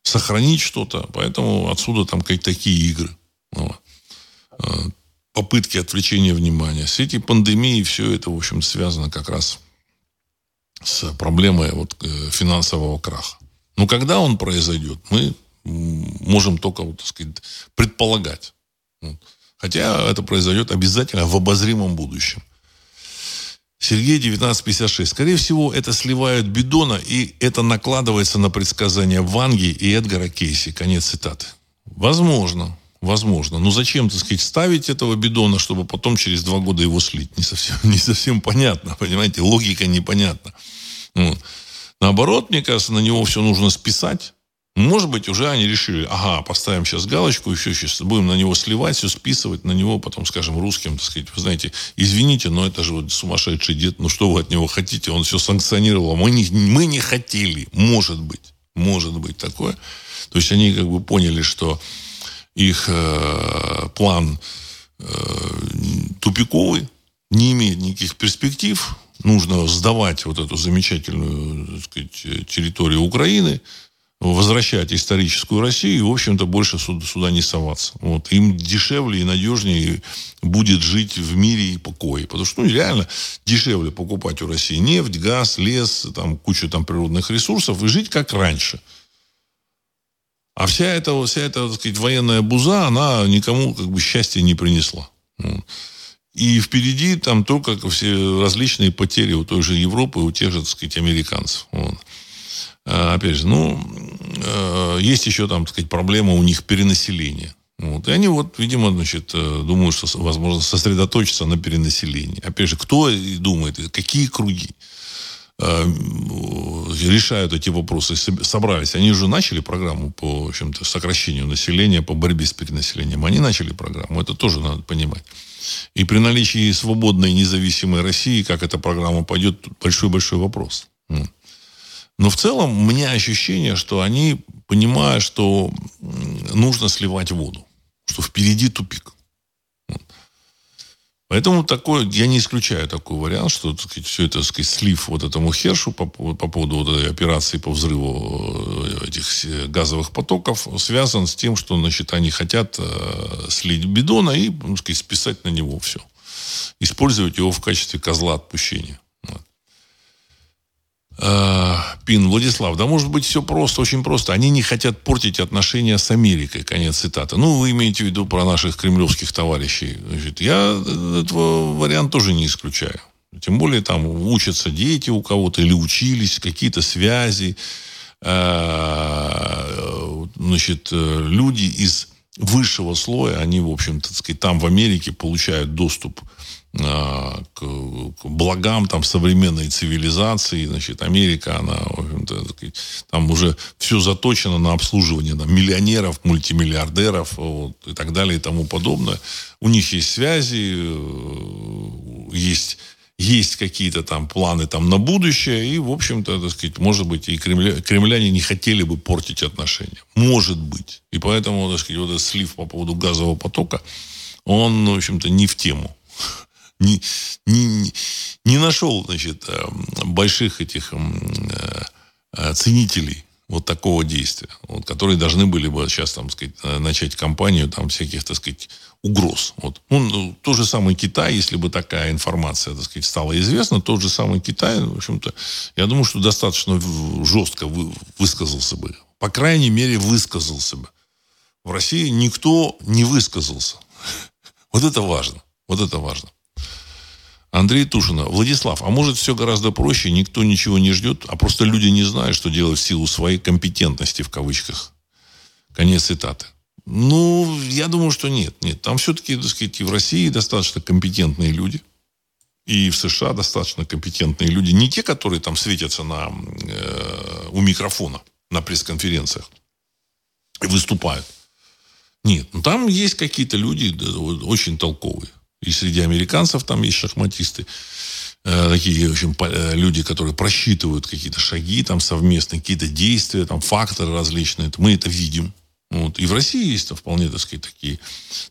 сохранить что-то. Поэтому отсюда там какие-то такие игры. Вот. Э, попытки отвлечения внимания. С этой пандемией все это, в общем, связано как раз с проблемой вот, э, финансового краха. Но когда он произойдет, мы можем только, вот, так сказать, предполагать. Хотя это произойдет обязательно в обозримом будущем. Сергей 1956. Скорее всего, это сливают Бидона, и это накладывается на предсказания Ванги и Эдгара Кейси. Конец цитаты. Возможно. Возможно. Но зачем, так сказать, ставить этого бидона, чтобы потом через два года его слить? Не совсем, [laughs] не совсем понятно, понимаете? Логика непонятна. Вот. Наоборот, мне кажется, на него все нужно списать. Может быть, уже они решили, ага, поставим сейчас галочку, еще сейчас будем на него сливать, все списывать, на него потом скажем русским, так сказать, вы знаете, извините, но это же вот сумасшедший дед, ну что вы от него хотите, он все санкционировал, мы не, мы не хотели, может быть, может быть такое. То есть они как бы поняли, что их э, план э, тупиковый, не имеет никаких перспектив, нужно сдавать вот эту замечательную сказать, территорию Украины, возвращать историческую Россию и, в общем-то, больше сюда, сюда не соваться. Вот. Им дешевле и надежнее будет жить в мире и покое. Потому что, ну, реально дешевле покупать у России нефть, газ, лес, там, кучу там природных ресурсов и жить как раньше. А вся эта, вся эта так сказать, военная буза, она никому как бы счастья не принесла. И впереди там только все различные потери у той же Европы, у тех же, так сказать, американцев. Вот. А, опять же, ну, э, есть еще там, так сказать, проблема у них перенаселения. Вот. И они вот, видимо, значит, э, думают, что, возможно, сосредоточиться на перенаселении. Опять же, кто думает, какие круги решают эти вопросы, собрались. Они уже начали программу по, в общем-то, сокращению населения, по борьбе с перенаселением. Они начали программу. Это тоже надо понимать. И при наличии свободной независимой России, как эта программа пойдет, большой-большой вопрос. Но в целом у меня ощущение, что они понимают, что нужно сливать воду, что впереди тупик. Поэтому такой, я не исключаю такой вариант, что так сказать, все это так сказать, слив вот этому Хершу по, по поводу вот этой операции по взрыву э, этих газовых потоков связан с тем, что значит, они хотят э, слить бидона и так сказать, списать на него все. Использовать его в качестве козла отпущения. Э, Пин, Владислав, да может быть все просто, очень просто. Они не хотят портить отношения с Америкой, конец цитаты. Ну, вы имеете в виду про наших кремлевских товарищей. Значит, я этого вариант тоже не исключаю. Тем более там учатся дети у кого-то или учились, какие-то связи. Э, значит, люди из высшего слоя, они, в общем-то, там в Америке получают доступ к, к благам там современной цивилизации. Значит, Америка, она, в общем общем-то, там уже все заточено на обслуживание там, миллионеров, мультимиллиардеров вот, и так далее и тому подобное. У них есть связи, э, есть есть какие-то там планы там на будущее, и, в общем-то, так сказать, может быть, и кремля, кремляне не хотели бы портить отношения. Может быть. И поэтому, так сказать, вот этот слив по поводу газового потока, он, в общем-то, не в тему. Не, не, не нашел, значит, э, больших этих э, э, ценителей вот такого действия, вот, которые должны были бы сейчас, там, сказать, начать кампанию там всяких, так сказать, угроз. Вот. Ну, ну, тот же самый Китай, если бы такая информация, так сказать, стала известна, тот же самый Китай, в общем-то, я думаю, что достаточно жестко вы, высказался бы. По крайней мере, высказался бы. В России никто не высказался. [laughs] Вот это важно. Вот это важно. Андрей Тушина. Владислав, а может все гораздо проще, никто ничего не ждет, а просто люди не знают, что делать в силу своей компетентности в кавычках. Конец цитаты. Ну, я думаю, что нет. Нет, там все-таки, так сказать, и в России достаточно компетентные люди. И в США достаточно компетентные люди. Не те, которые там светятся на, э, у микрофона на пресс-конференциях и выступают. Нет, ну там есть какие-то люди очень толковые. И среди американцев там есть шахматисты. Э, такие, в общем, э, люди, которые просчитывают какие-то шаги там совместные, какие-то действия, там факторы различные. Мы это видим. Вот. И в России есть вполне, так сказать, такие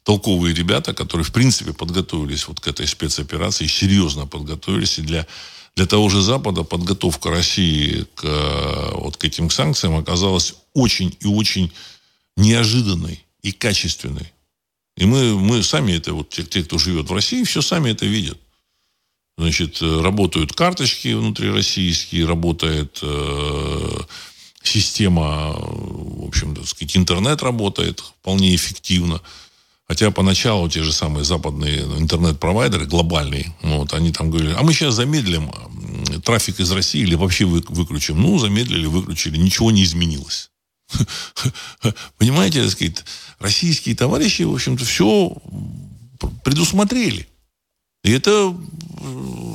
толковые ребята, которые, в принципе, подготовились вот к этой спецоперации, серьезно подготовились. И для, для того же Запада подготовка России к, вот, к этим санкциям оказалась очень и очень неожиданной и качественной. И мы, мы сами это, вот те, те, кто живет в России, все сами это видят. Значит, работают карточки внутрироссийские, работает э, система, в общем, так сказать, интернет работает вполне эффективно. Хотя поначалу те же самые западные интернет-провайдеры, глобальные, вот, они там говорили, а мы сейчас замедлим трафик из России или вообще выключим. Ну, замедлили, выключили, ничего не изменилось. [laughs] Понимаете, так сказать, российские товарищи, в общем-то, все предусмотрели. И это,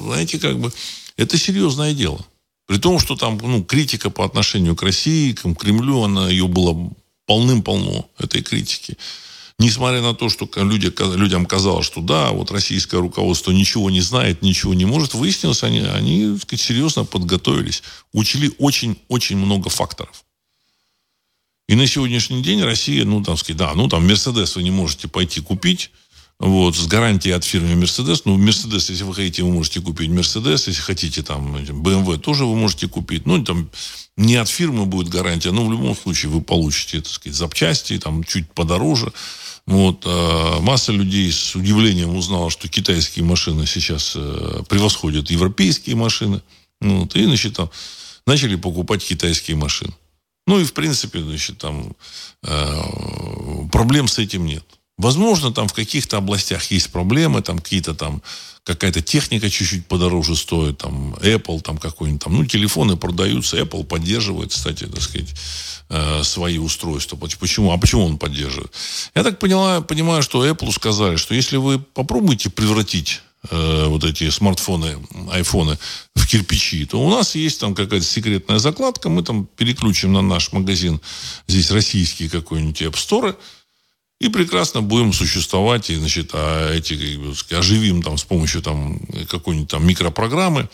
знаете, как бы, это серьезное дело. При том, что там ну, критика по отношению к России, к Кремлю, она ее было полным-полно, этой критики. Несмотря на то, что люди, людям казалось, что да, вот российское руководство ничего не знает, ничего не может, выяснилось, они, они так сказать, серьезно подготовились, учли очень-очень много факторов. И на сегодняшний день Россия, ну, там, сказать, да, ну, там, Мерседес вы не можете пойти купить, вот, с гарантией от фирмы Мерседес. Ну, Мерседес, если вы хотите, вы можете купить Мерседес. Если хотите, там, BMW тоже вы можете купить. Ну, там, не от фирмы будет гарантия, но в любом случае вы получите, так сказать, запчасти, там, чуть подороже. Вот, а масса людей с удивлением узнала, что китайские машины сейчас э, превосходят европейские машины. Вот, и, значит, там, начали покупать китайские машины. Ну и, в принципе, значит, там э, проблем с этим нет. Возможно, там в каких-то областях есть проблемы, там какие-то там какая-то техника чуть-чуть подороже стоит, там Apple, там какой-нибудь там, ну, телефоны продаются, Apple поддерживает, кстати, так сказать, э, свои устройства. Почему? А почему он поддерживает? Я так поняла, понимаю, что Apple сказали, что если вы попробуете превратить э, вот эти смартфоны, айфоны в кирпичи, то у нас есть там какая-то секретная закладка, мы там переключим на наш магазин, здесь российский какой-нибудь App Store, и прекрасно будем существовать, и, значит, а эти, оживим там с помощью там какой-нибудь там микропрограммы,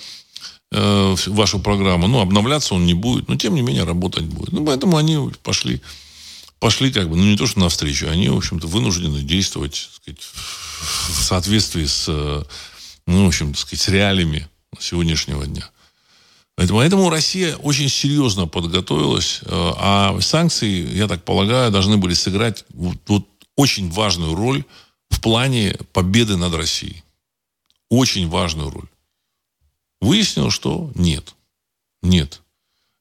э, вашу программу, ну, обновляться он не будет, но, тем не менее, работать будет. Ну, поэтому они пошли, пошли как бы, ну, не то, что навстречу, они, в общем-то, вынуждены действовать, так сказать, в соответствии с, ну, в общем, так сказать, с реалиями сегодняшнего дня. Поэтому Россия очень серьезно подготовилась, э, а санкции, я так полагаю, должны были сыграть вот, вот очень важную роль в плане победы над Россией. Очень важную роль. Выяснилось, что нет. Нет.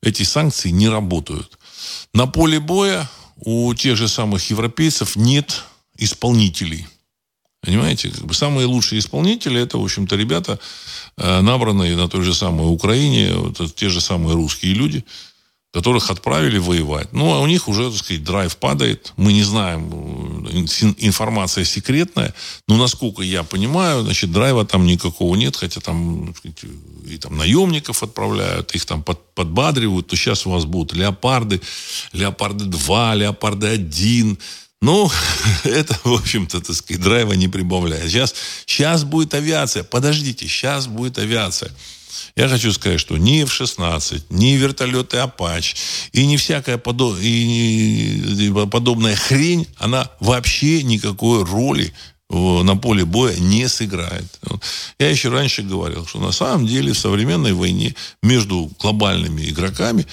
Эти санкции не работают. На поле боя у тех же самых европейцев нет исполнителей. Понимаете? Самые лучшие исполнители это, в общем-то, ребята, э, набранные на той же самой Украине, вот, те же самые русские люди, которых отправили воевать. Ну, а у них уже, так сказать, драйв падает. Мы не знаем, э, информация секретная. Но, насколько я понимаю, значит, драйва там никакого нет, хотя там, сказать, и там наемников отправляют, их там под, подбадривают, то сейчас у вас будут леопарды, леопарды 2, леопарды 1, ну, [laughs] это, в общем-то, так сказать, драйва не прибавляет. Сейчас, сейчас будет авиация. Подождите, сейчас будет авиация. Я хочу сказать, что ни F-16, ни вертолеты «Апач», и не всякая подо... и подобная хрень, она вообще никакой роли на поле боя не сыграет. Я еще раньше говорил, что на самом деле в современной войне между глобальными игроками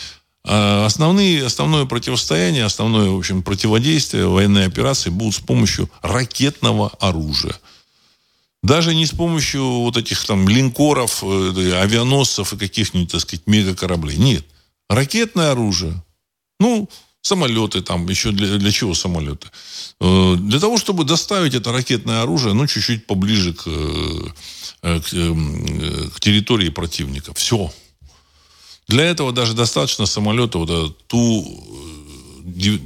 основные, основное противостояние, основное, в общем, противодействие военной операции будут с помощью ракетного оружия. Даже не с помощью вот этих там линкоров, э, авианосцев и каких-нибудь, так сказать, мегакораблей. Нет. Ракетное оружие. Ну, самолеты там, еще для, для чего самолеты? Э, для того, чтобы доставить это ракетное оружие, ну, чуть-чуть поближе к, э, к, к территории противника. Все. Для этого даже достаточно самолета вот Ту,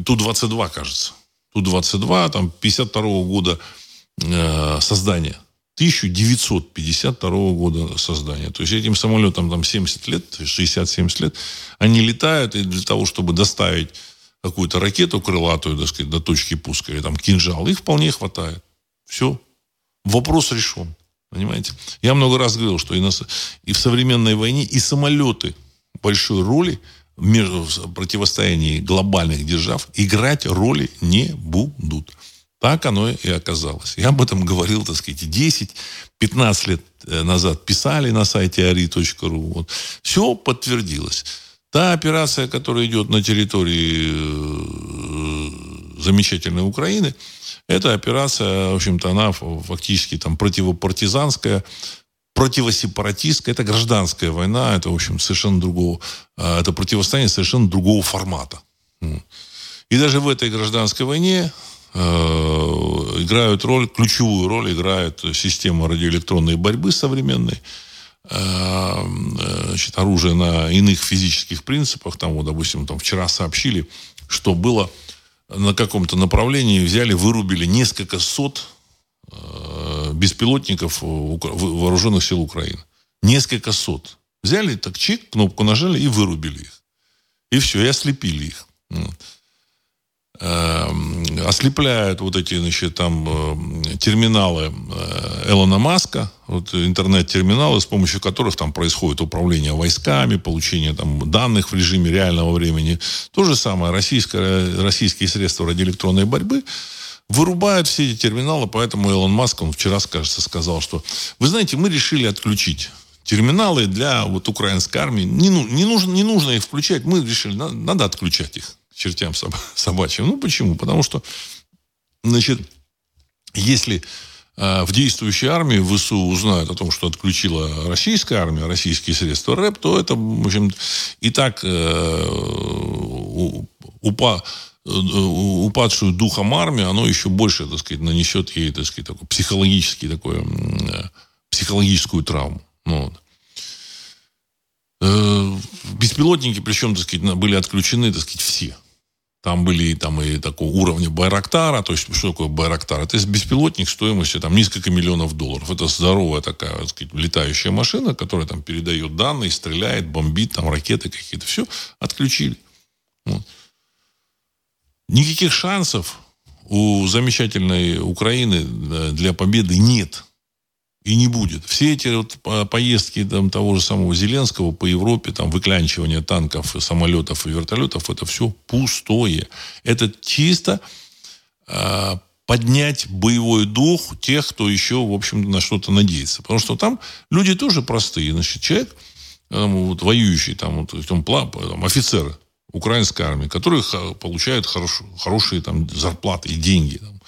Ту-22, кажется. Ту-22, там, 52 -го года э, создания. 1952 года создания. То есть этим самолетам там 70 лет, 60-70 лет. Они летают, и для того, чтобы доставить какую-то ракету крылатую, так сказать, до точки пуска, или там кинжал, их вполне хватает. Все. Вопрос решен. Понимаете? Я много раз говорил, что и, на, и в современной войне и самолеты большой роли между противостоянии глобальных держав играть роли не будут. Так оно и оказалось. Я об этом говорил, так сказать, 10-15 лет э, назад писали на сайте ari.ru. Вот. Все подтвердилось. Та операция, которая идет на территории э, замечательной Украины, эта операция, в общем-то, она фактически там противопартизанская, противосепаратистская, это гражданская война, это, в общем, совершенно другого, а, это противостояние совершенно другого формата. И даже в этой гражданской войне э, играют роль, ключевую роль играет система радиоэлектронной борьбы современной, э, значит, оружие на иных физических принципах. Там, вот, допустим, там вчера сообщили, что было на каком-то направлении, взяли, вырубили несколько сот беспилотников вооруженных сил Украины. Несколько сот. Взяли, так чик, кнопку нажали и вырубили их. И все, и ослепили их. Эм, ослепляют вот эти, значит, там э, терминалы э, Элона Маска, вот интернет-терминалы, с помощью которых там происходит управление войсками, получение там данных в режиме реального времени. То же самое российское, российские средства радиоэлектронной борьбы – вырубают все эти терминалы, поэтому Илон Маск, он вчера, кажется, сказал, что, вы знаете, мы решили отключить терминалы для вот украинской армии. Не, ну, не, нужно, не нужно их включать, мы решили, надо, надо отключать их чертям [laughs] собачьим. Ну, почему? Потому что, значит, если э, в действующей армии ВСУ узнают о том, что отключила российская армия, российские средства РЭП, то это, в общем, и так э, упа упадшую духом армию, оно еще больше, так сказать, нанесет ей, так сказать, такой психологический такой, э, психологическую травму. Ну, вот. Э, беспилотники, причем, так сказать, были отключены, так сказать, все. Там были там и такого уровня Байрактара. То есть, что такое Байрактар? Это беспилотник стоимостью там несколько миллионов долларов. Это здоровая такая, так сказать, летающая машина, которая там передает данные, стреляет, бомбит, там ракеты какие-то. Все отключили. Вот. Никаких шансов у замечательной Украины для победы нет. И не будет. Все эти вот поездки там, того же самого Зеленского по Европе, там, выклянчивание танков, самолетов и вертолетов, это все пустое. Это чисто э, поднять боевой дух тех, кто еще, в общем, на что-то надеется. Потому что там люди тоже простые. Значит, человек, там, вот, воюющий, там, вот, он, там, офицер, украинской армии, которые получают хорош, хорошие там, зарплаты и деньги. Там.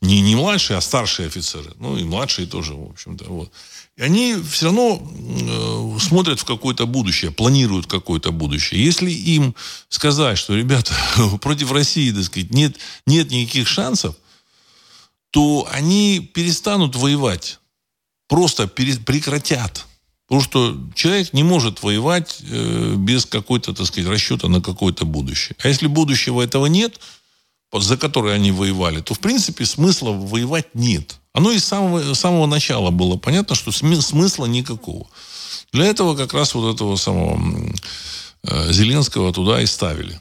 Не, не младшие, а старшие офицеры. Ну, и младшие тоже, в общем-то. Вот. И они все равно э, смотрят в какое-то будущее, планируют какое-то будущее. Если им сказать, что, ребята, [laughs] против России, так сказать, нет, нет никаких шансов, то они перестанут воевать. Просто пере, прекратят. Потому что человек не может воевать э, без какой-то, так сказать, расчета на какое-то будущее. А если будущего этого нет, за которое они воевали, то, в принципе, смысла воевать нет. Оно и с самого, с самого начала было понятно, что смысла никакого. Для этого как раз вот этого самого э, Зеленского туда и ставили.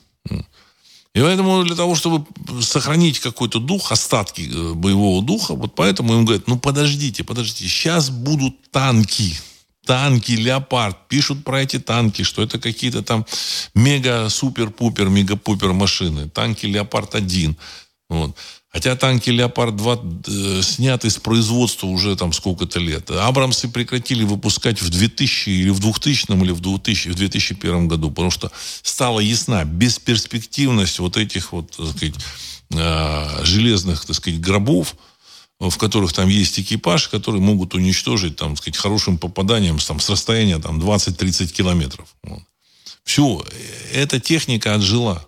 И поэтому для того, чтобы сохранить какой-то дух, остатки э, боевого духа, вот поэтому им говорят, ну подождите, подождите, сейчас будут танки, танки, леопард, пишут про эти танки, что это какие-то там мега-супер-пупер, мега-пупер машины, танки леопард-1. Вот. Хотя танки «Леопард-2» э, сняты с производства уже там сколько-то лет. Абрамсы прекратили выпускать в 2000 или в 2000 или в, 2000, в 2001 году, потому что стала ясна бесперспективность вот этих вот, так сказать, э, железных, так сказать, гробов, в которых там есть экипаж, которые могут уничтожить, там, сказать, хорошим попаданием там, с расстояния там, 20-30 километров. Вот. Все, э, эта техника отжила.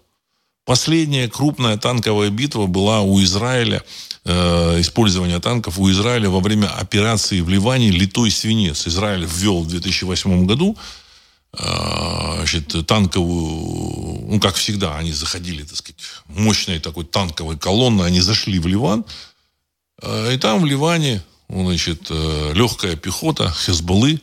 Последняя крупная танковая битва была у Израиля, э, использование танков у Израиля во время операции в Ливане «Литой свинец». Израиль ввел в 2008 году э, значит, танковую, ну, как всегда, они заходили, так сказать, мощной такой танковой колонной, они зашли в Ливан, э, и там в Ливане, значит, э, легкая пехота, Хезболлы,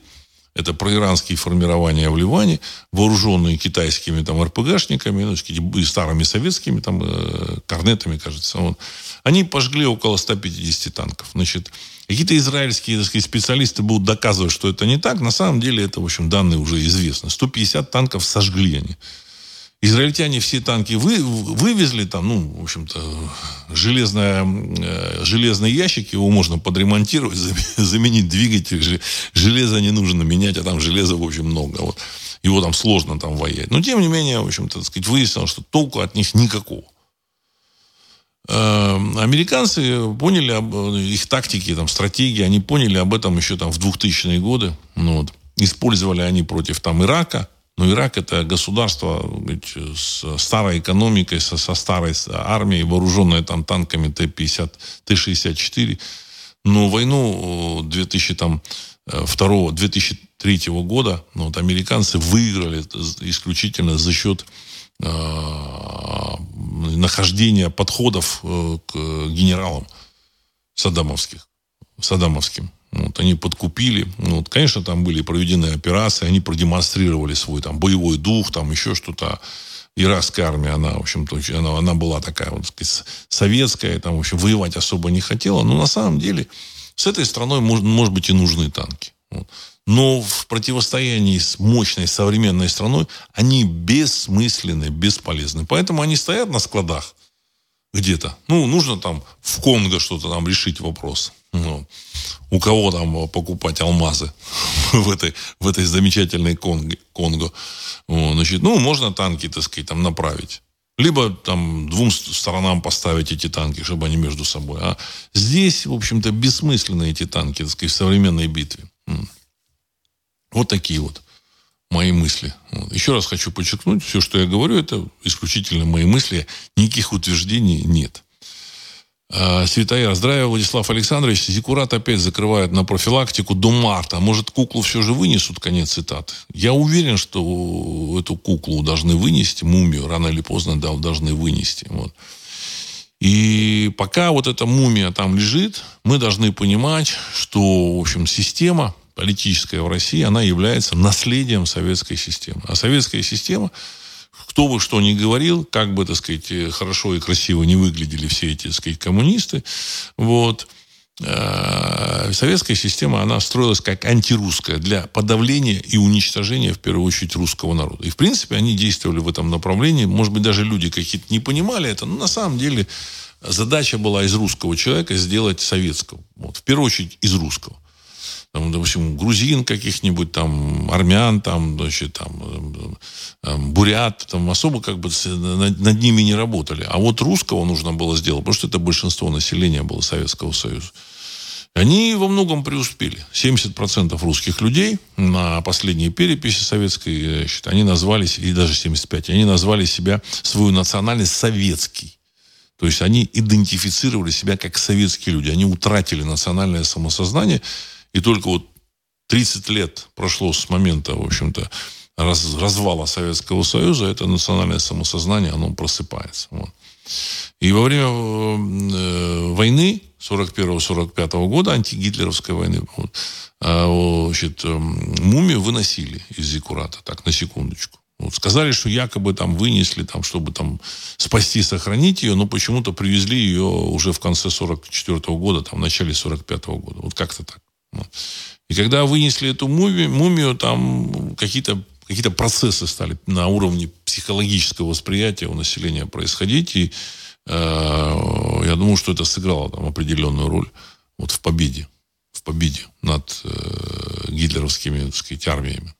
это проиранские формирования в Ливане, вооруженные китайскими там РПГшниками, ну, и старыми советскими там э, корнетами, кажется. Вот. Они пожгли около 150 танков. Значит, какие-то израильские так сказать, специалисты будут доказывать, что это не так. На самом деле это, в общем, данные уже известны. 150 танков сожгли они. Израильтяне все танки вы, вывезли, там, ну, в общем-то, железная, э, железные ящики, его можно подремонтировать, [laughs] заменить двигатель, железо не нужно менять, а там железа, в общем, много. Вот. Его там сложно там воять. Но, тем не менее, в общем-то, сказать, выяснилось, что толку от них никакого. Э, американцы поняли об их тактике, там, стратегии, они поняли об этом еще там в 2000-е годы. Ну, вот. Использовали они против там Ирака, но Ирак это государство с старой экономикой, со, со старой армией, вооруженная там танками Т-50, Т-64. Но войну 2002, 2003 э, года ну, вот, американцы выиграли исключительно за счет э, нахождения подходов э, к генералам саддамовских, саддамовским. Вот, они подкупили. Ну, вот, конечно, там были проведены операции, они продемонстрировали свой там, боевой дух, там еще что-то. Иракская армия, она, в общем-то, она, она была такая вот, сказать, советская, там, в общем, воевать особо не хотела. Но на самом деле с этой страной, может, может быть, и нужны танки. Вот. Но в противостоянии с мощной современной страной они бессмысленны, бесполезны. Поэтому они стоят на складах где-то. Ну, нужно там в Конго что-то там решить вопрос. Ну, у кого там покупать алмазы [laughs] в этой, в этой замечательной Конго. Конго. Значит, ну, можно танки, так сказать, там направить. Либо там двум сторонам поставить эти танки, чтобы они между собой. А здесь, в общем-то, бессмысленны эти танки, так сказать, в современной битве. Вот такие вот мои мысли. Вот. Еще раз хочу подчеркнуть, все, что я говорю, это исключительно мои мысли. Никаких утверждений нет. А, Светояр, здравия, Владислав Александрович. Зикурат опять закрывают на профилактику до марта. Может, куклу все же вынесут? Конец цитаты. Я уверен, что эту куклу должны вынести, мумию, рано или поздно да, должны вынести. Вот. И пока вот эта мумия там лежит, мы должны понимать, что, в общем, система политическая в России, она является наследием советской системы. А советская система кто бы что ни говорил, как бы, так сказать, хорошо и красиво не выглядели все эти, так сказать, коммунисты, вот, э, советская система, она строилась как антирусская для подавления и уничтожения, в первую очередь, русского народа. И, в принципе, они действовали в этом направлении. Может быть, даже люди какие-то не понимали это, но на самом деле задача была из русского человека сделать советского. Вот, в первую очередь, из русского там, допустим, грузин каких-нибудь, там, армян, там, значит, там, там, бурят, там, особо как бы над, над ними не работали. А вот русского нужно было сделать, потому что это большинство населения было Советского Союза. Они во многом преуспели. 70% русских людей на последней переписи советской, значит, они назвались, и даже 75, они назвали себя, свою национальность советский. То есть они идентифицировали себя как советские люди. Они утратили национальное самосознание, и только вот 30 лет прошло с момента, в общем-то, раз, развала Советского Союза, это национальное самосознание, оно просыпается. Вот. И во время э, войны 41-45 года, антигитлеровской войны, вот, э, значит, э, мумию выносили из Зикурата, так, на секундочку. Вот, сказали, что якобы там вынесли, там, чтобы там спасти, сохранить ее, но почему-то привезли ее уже в конце 44 года, там, в начале 45 года. Вот как-то так. И когда вынесли эту мумию, мумию там какие-то какие-то процессы стали на уровне психологического восприятия у населения происходить. И э, я думаю, что это сыграло там определенную роль вот в победе. В победе над э, гитлеровскими, так сказать, армиями.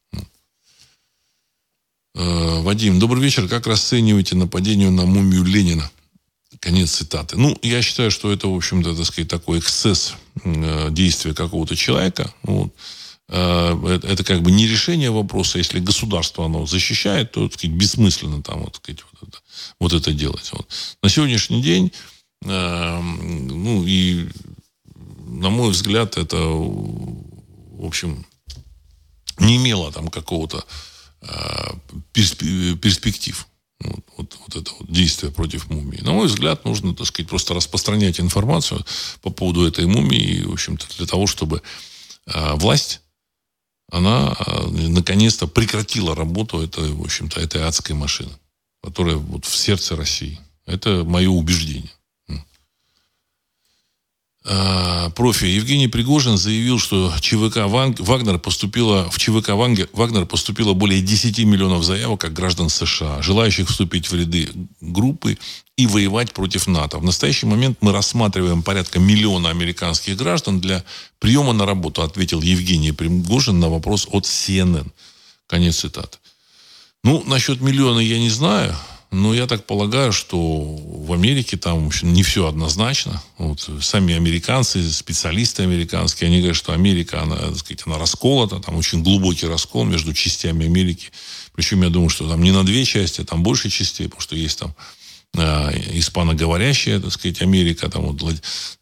Э, Вадим, добрый вечер. Как расцениваете нападение на мумию Ленина? Конец цитаты. Ну, я считаю, что это, в общем-то, так сказать, такой эксцесс э, действия какого-то человека. Вот. Э, это, это как бы не решение вопроса. Если государство оно защищает, то, так сказать, бессмысленно там, вот, так сказать, вот, это, вот это делать. Вот. На сегодняшний день, э, ну, и, на мой взгляд, это, в общем, не имело там какого-то э, перспектив. Вот, вот, вот это вот действие против мумии. На мой взгляд, нужно, так сказать, просто распространять информацию по поводу этой мумии, в общем-то, для того, чтобы э, власть, она э, наконец-то прекратила работу этой, в общем-то, этой адской машины, которая вот в сердце России. Это мое убеждение. А, профи Евгений Пригожин заявил, что ЧВК Вагнер поступило, в ЧВК Вагнер поступило более 10 миллионов заявок как граждан США, желающих вступить в ряды группы и воевать против НАТО. В настоящий момент мы рассматриваем порядка миллиона американских граждан для приема на работу, ответил Евгений Пригожин на вопрос от CNN. Конец цитаты. Ну, насчет миллиона я не знаю. Но я так полагаю, что в Америке там в общем, не все однозначно. Вот, сами американцы, специалисты американские, они говорят, что Америка, она, так сказать, она расколота, там очень глубокий раскол между частями Америки. Причем я думаю, что там не на две части, а там больше частей, потому что есть там э, испаноговорящая, так сказать, Америка, там вот,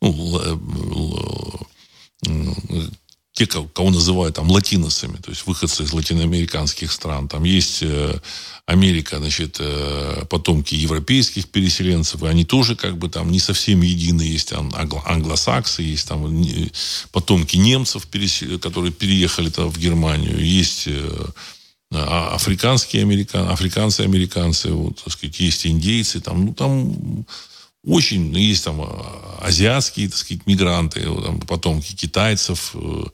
ну, те, кого называют там латиносами, то есть выходцы из латиноамериканских стран. Там есть э, Америка, значит, э, потомки европейских переселенцев, и они тоже как бы там не совсем едины. Есть там англосаксы, есть там потомки немцев, которые переехали там в Германию. Есть э, а, африканские американцы, африканцы, американцы, вот, так сказать, есть индейцы, там, ну, там очень, ну, есть там а, азиатские, так сказать, мигранты, там, потомки китайцев, э,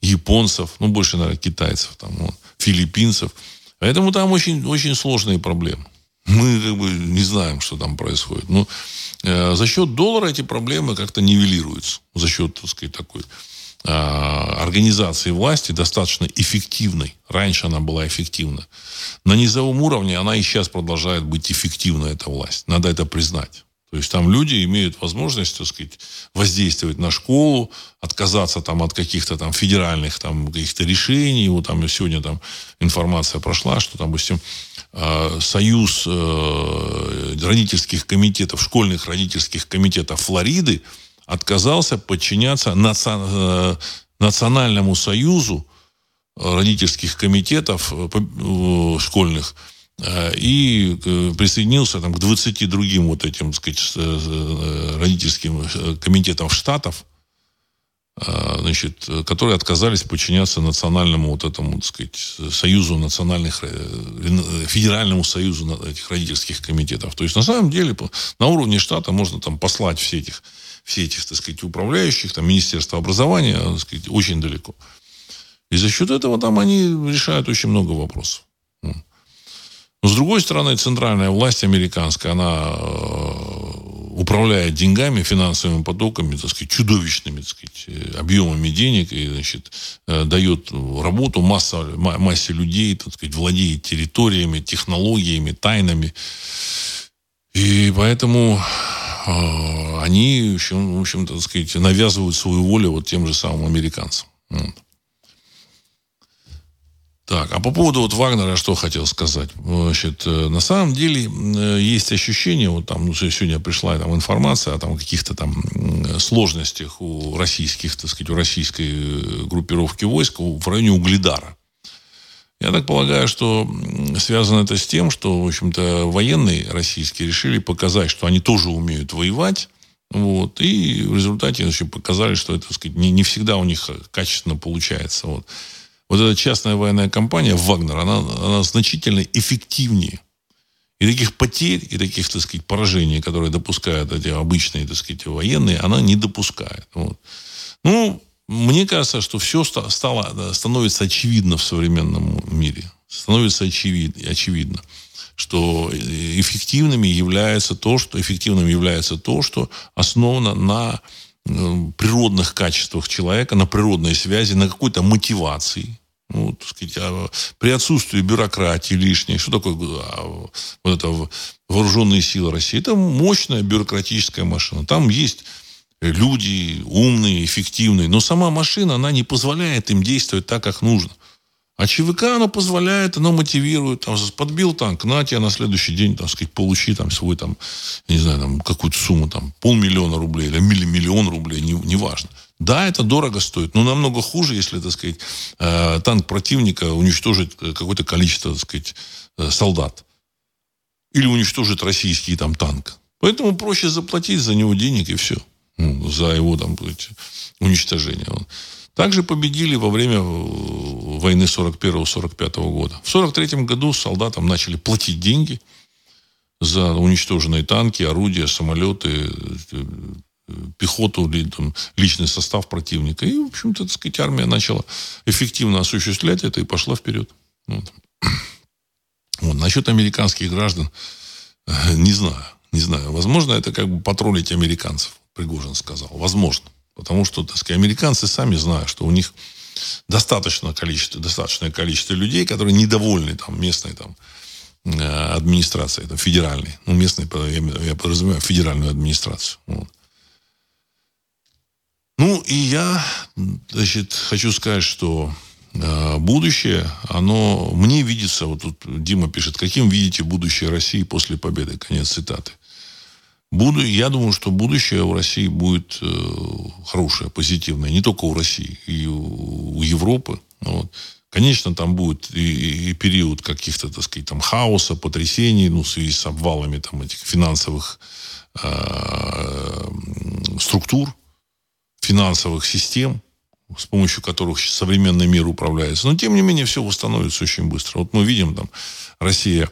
японцев, ну, больше, наверное, китайцев, там, вот, филиппинцев. Поэтому там очень, очень сложные проблемы. Мы как бы не знаем, что там происходит. Но э, за счет доллара эти проблемы как-то нивелируются. За счет, так сказать, такой э, организации власти достаточно эффективной. Раньше она была эффективна. На низовом уровне она и сейчас продолжает быть эффективна, эта власть. Надо это признать. То есть там люди имеют возможность, так сказать, воздействовать на школу, отказаться там от каких-то там федеральных там каких-то решений. Вот там сегодня там информация прошла, что там, допустим, э, союз э, родительских комитетов, школьных родительских комитетов Флориды отказался подчиняться э, национальному союзу родительских комитетов школьных и э, присоединился там, к 20 другим вот этим, так сказать, э, родительским комитетам штатов, значит, которые отказались подчиняться национальному вот этому, так сказать, союзу национальных, федеральному союзу этих родительских комитетов. То есть, на самом деле, на уровне штата можно там послать все этих, все этих, так сказать, управляющих, там, Министерство образования, так сказать, очень далеко. И за счет этого там они решают очень много вопросов. Но, с другой стороны, центральная власть американская, она э, управляет деньгами, финансовыми потоками, так сказать, чудовищными так сказать, э, объемами денег и значит, э, дает работу масса, массе людей, так сказать, владеет территориями, технологиями, тайнами. И поэтому они, в общем, в общем так сказать, навязывают свою волю вот тем же самым американцам. Вот. Так, а по поводу вот Вагнера что хотел сказать. Значит, э, на самом деле э, есть ощущение, вот там, ну, сегодня пришла там информация о там каких-то там сложностях у российских, так сказать, у российской э, группировки войск в районе Угледара. Я так полагаю, что связано это с тем, что, в общем-то, военные российские решили показать, что они тоже умеют воевать, вот, и в результате значит, показали, что это, так сказать, не, не всегда у них качественно получается. Вот вот эта частная военная компания «Вагнер», она, она значительно эффективнее. И таких потерь, и таких, так сказать, поражений, которые допускают эти обычные, так сказать, военные, она не допускает. Вот. Ну, мне кажется, что все стало, становится очевидно в современном мире. Становится очевидно, очевидно что эффективными является то, что эффективным является то, что основано на природных качествах человека, на природной связи, на какой-то мотивации. Ну, так сказать, а при отсутствии бюрократии лишней, что такое а, вот это вооруженные силы России? Это мощная бюрократическая машина. Там есть люди умные, эффективные, но сама машина, она не позволяет им действовать так, как нужно. А ЧВК, оно позволяет, оно мотивирует. Там, подбил танк, на тебе на следующий день, так сказать, получи там свой, там, не знаю, там, какую-то сумму, там, полмиллиона рублей или миллион рублей, не, неважно. Да, это дорого стоит, но намного хуже, если, так сказать, э, танк противника уничтожит какое-то количество, так сказать, э, солдат. Или уничтожит российский там танк. Поэтому проще заплатить за него денег и все. Ну, за его там уничтожение. Также победили во время э, войны 41-45 года. В 43 году солдатам начали платить деньги за уничтоженные танки, орудия, самолеты, э, пехоту, личный состав противника. И, в общем-то, так сказать, армия начала эффективно осуществлять это и пошла вперед. Вот. [clears throat] Вот. Насчет американских граждан, э, не знаю, не знаю. Возможно, это как бы патрулить американцев, Пригожин сказал. Возможно. Потому что, так сказать, американцы сами знают, что у них достаточно количество, достаточное количество людей, которые недовольны там, местной там, э, администрацией, там, федеральной. Ну, местной, я, подразумеваю, федеральную администрацию. Вот. Ну, и я, значит, хочу сказать, что э, будущее, оно мне видится, вот тут Дима пишет, каким видите будущее России после победы? Конец цитаты. Буду, я думаю, что будущее в России будет э, хорошее, позитивное. Не только у России, и у, у Европы. Вот. Конечно, там будет и, и период каких-то, так сказать, там хаоса, потрясений, ну, в связи с обвалами там этих финансовых э, структур, финансовых систем, с помощью которых современный мир управляется. Но, тем не менее, все восстановится очень быстро. Вот мы видим, там, Россия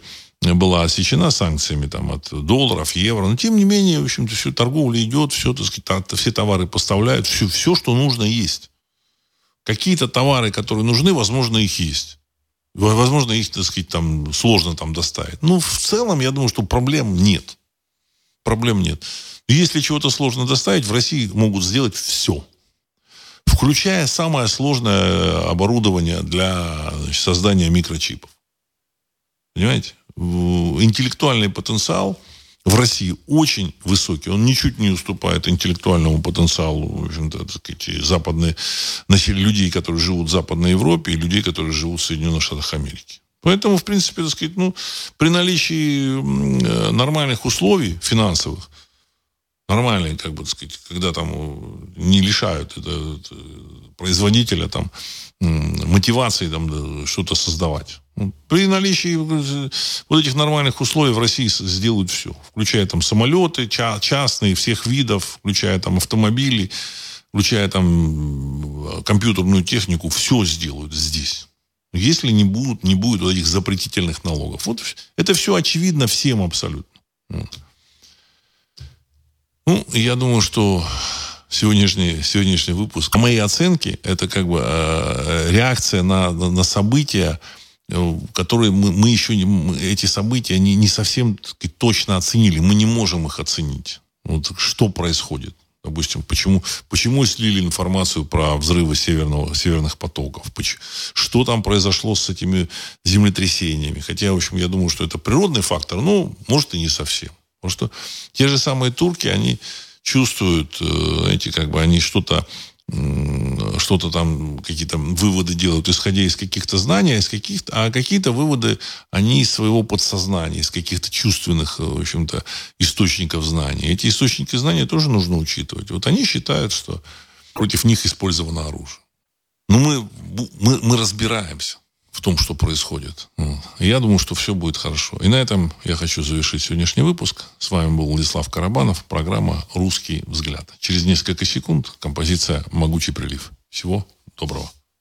была осечена санкциями там, от долларов, евро. Но, тем не менее, в общем-то, все торговля идет, все, так сказать, все товары поставляют, все, все, что нужно, есть. Какие-то товары, которые нужны, возможно, их есть. Возможно, их, так сказать, там сложно там доставить. Но в целом, я думаю, что проблем нет. Проблем нет. Если чего-то сложно доставить, в России могут сделать все. Включая самое сложное оборудование для значит, создания микрочипов. Понимаете? интеллектуальный потенциал в России очень высокий. Он ничуть не уступает интеллектуальному потенциалу, в общем-то, сказать, западной, людей, которые живут в Западной Европе, и людей, которые живут в Соединенных Штатах Америки. Поэтому, в принципе, так сказать, ну, при наличии э, нормальных условий финансовых, нормальные, как бы, так сказать, когда там э, не лишают это, это, производителя там мотивации там что-то создавать. При наличии э, вот этих нормальных условий в России сделают все. Включая там самолеты частные, всех видов, включая там автомобили, включая там компьютерную технику, все сделают здесь. Если не будут, не будет вот этих запретительных налогов. Вот это все очевидно всем абсолютно. Ну, я думаю, что сегодняшний, сегодняшний выпуск, по моей оценке, это как бы э, реакция на, на, события, Э, которые мы, мы еще не, эти события не, не совсем точно оценили. Мы не можем их оценить. Вот что происходит? Допустим, почему, почему слили информацию про взрывы северного, северных потоков? Почему, что там произошло с этими землетрясениями? Хотя, в общем, я думаю, что это природный фактор, но, может, и не совсем. Потому что те же самые турки, они чувствуют, э, знаете, как бы они что-то что-то там, какие-то выводы делают, исходя из каких-то знаний, из каких-то, а какие-то выводы, они из своего подсознания, из каких-то чувственных, в общем-то, источников знаний. Эти источники знаний тоже нужно учитывать. Вот они считают, что против них использовано оружие. Но мы, мы, мы разбираемся в том, что происходит. Я думаю, что все будет хорошо. И на этом я хочу завершить сегодняшний выпуск. С вами был Владислав Карабанов, программа «Русский взгляд». Через несколько секунд композиция «Могучий прилив». Всего доброго.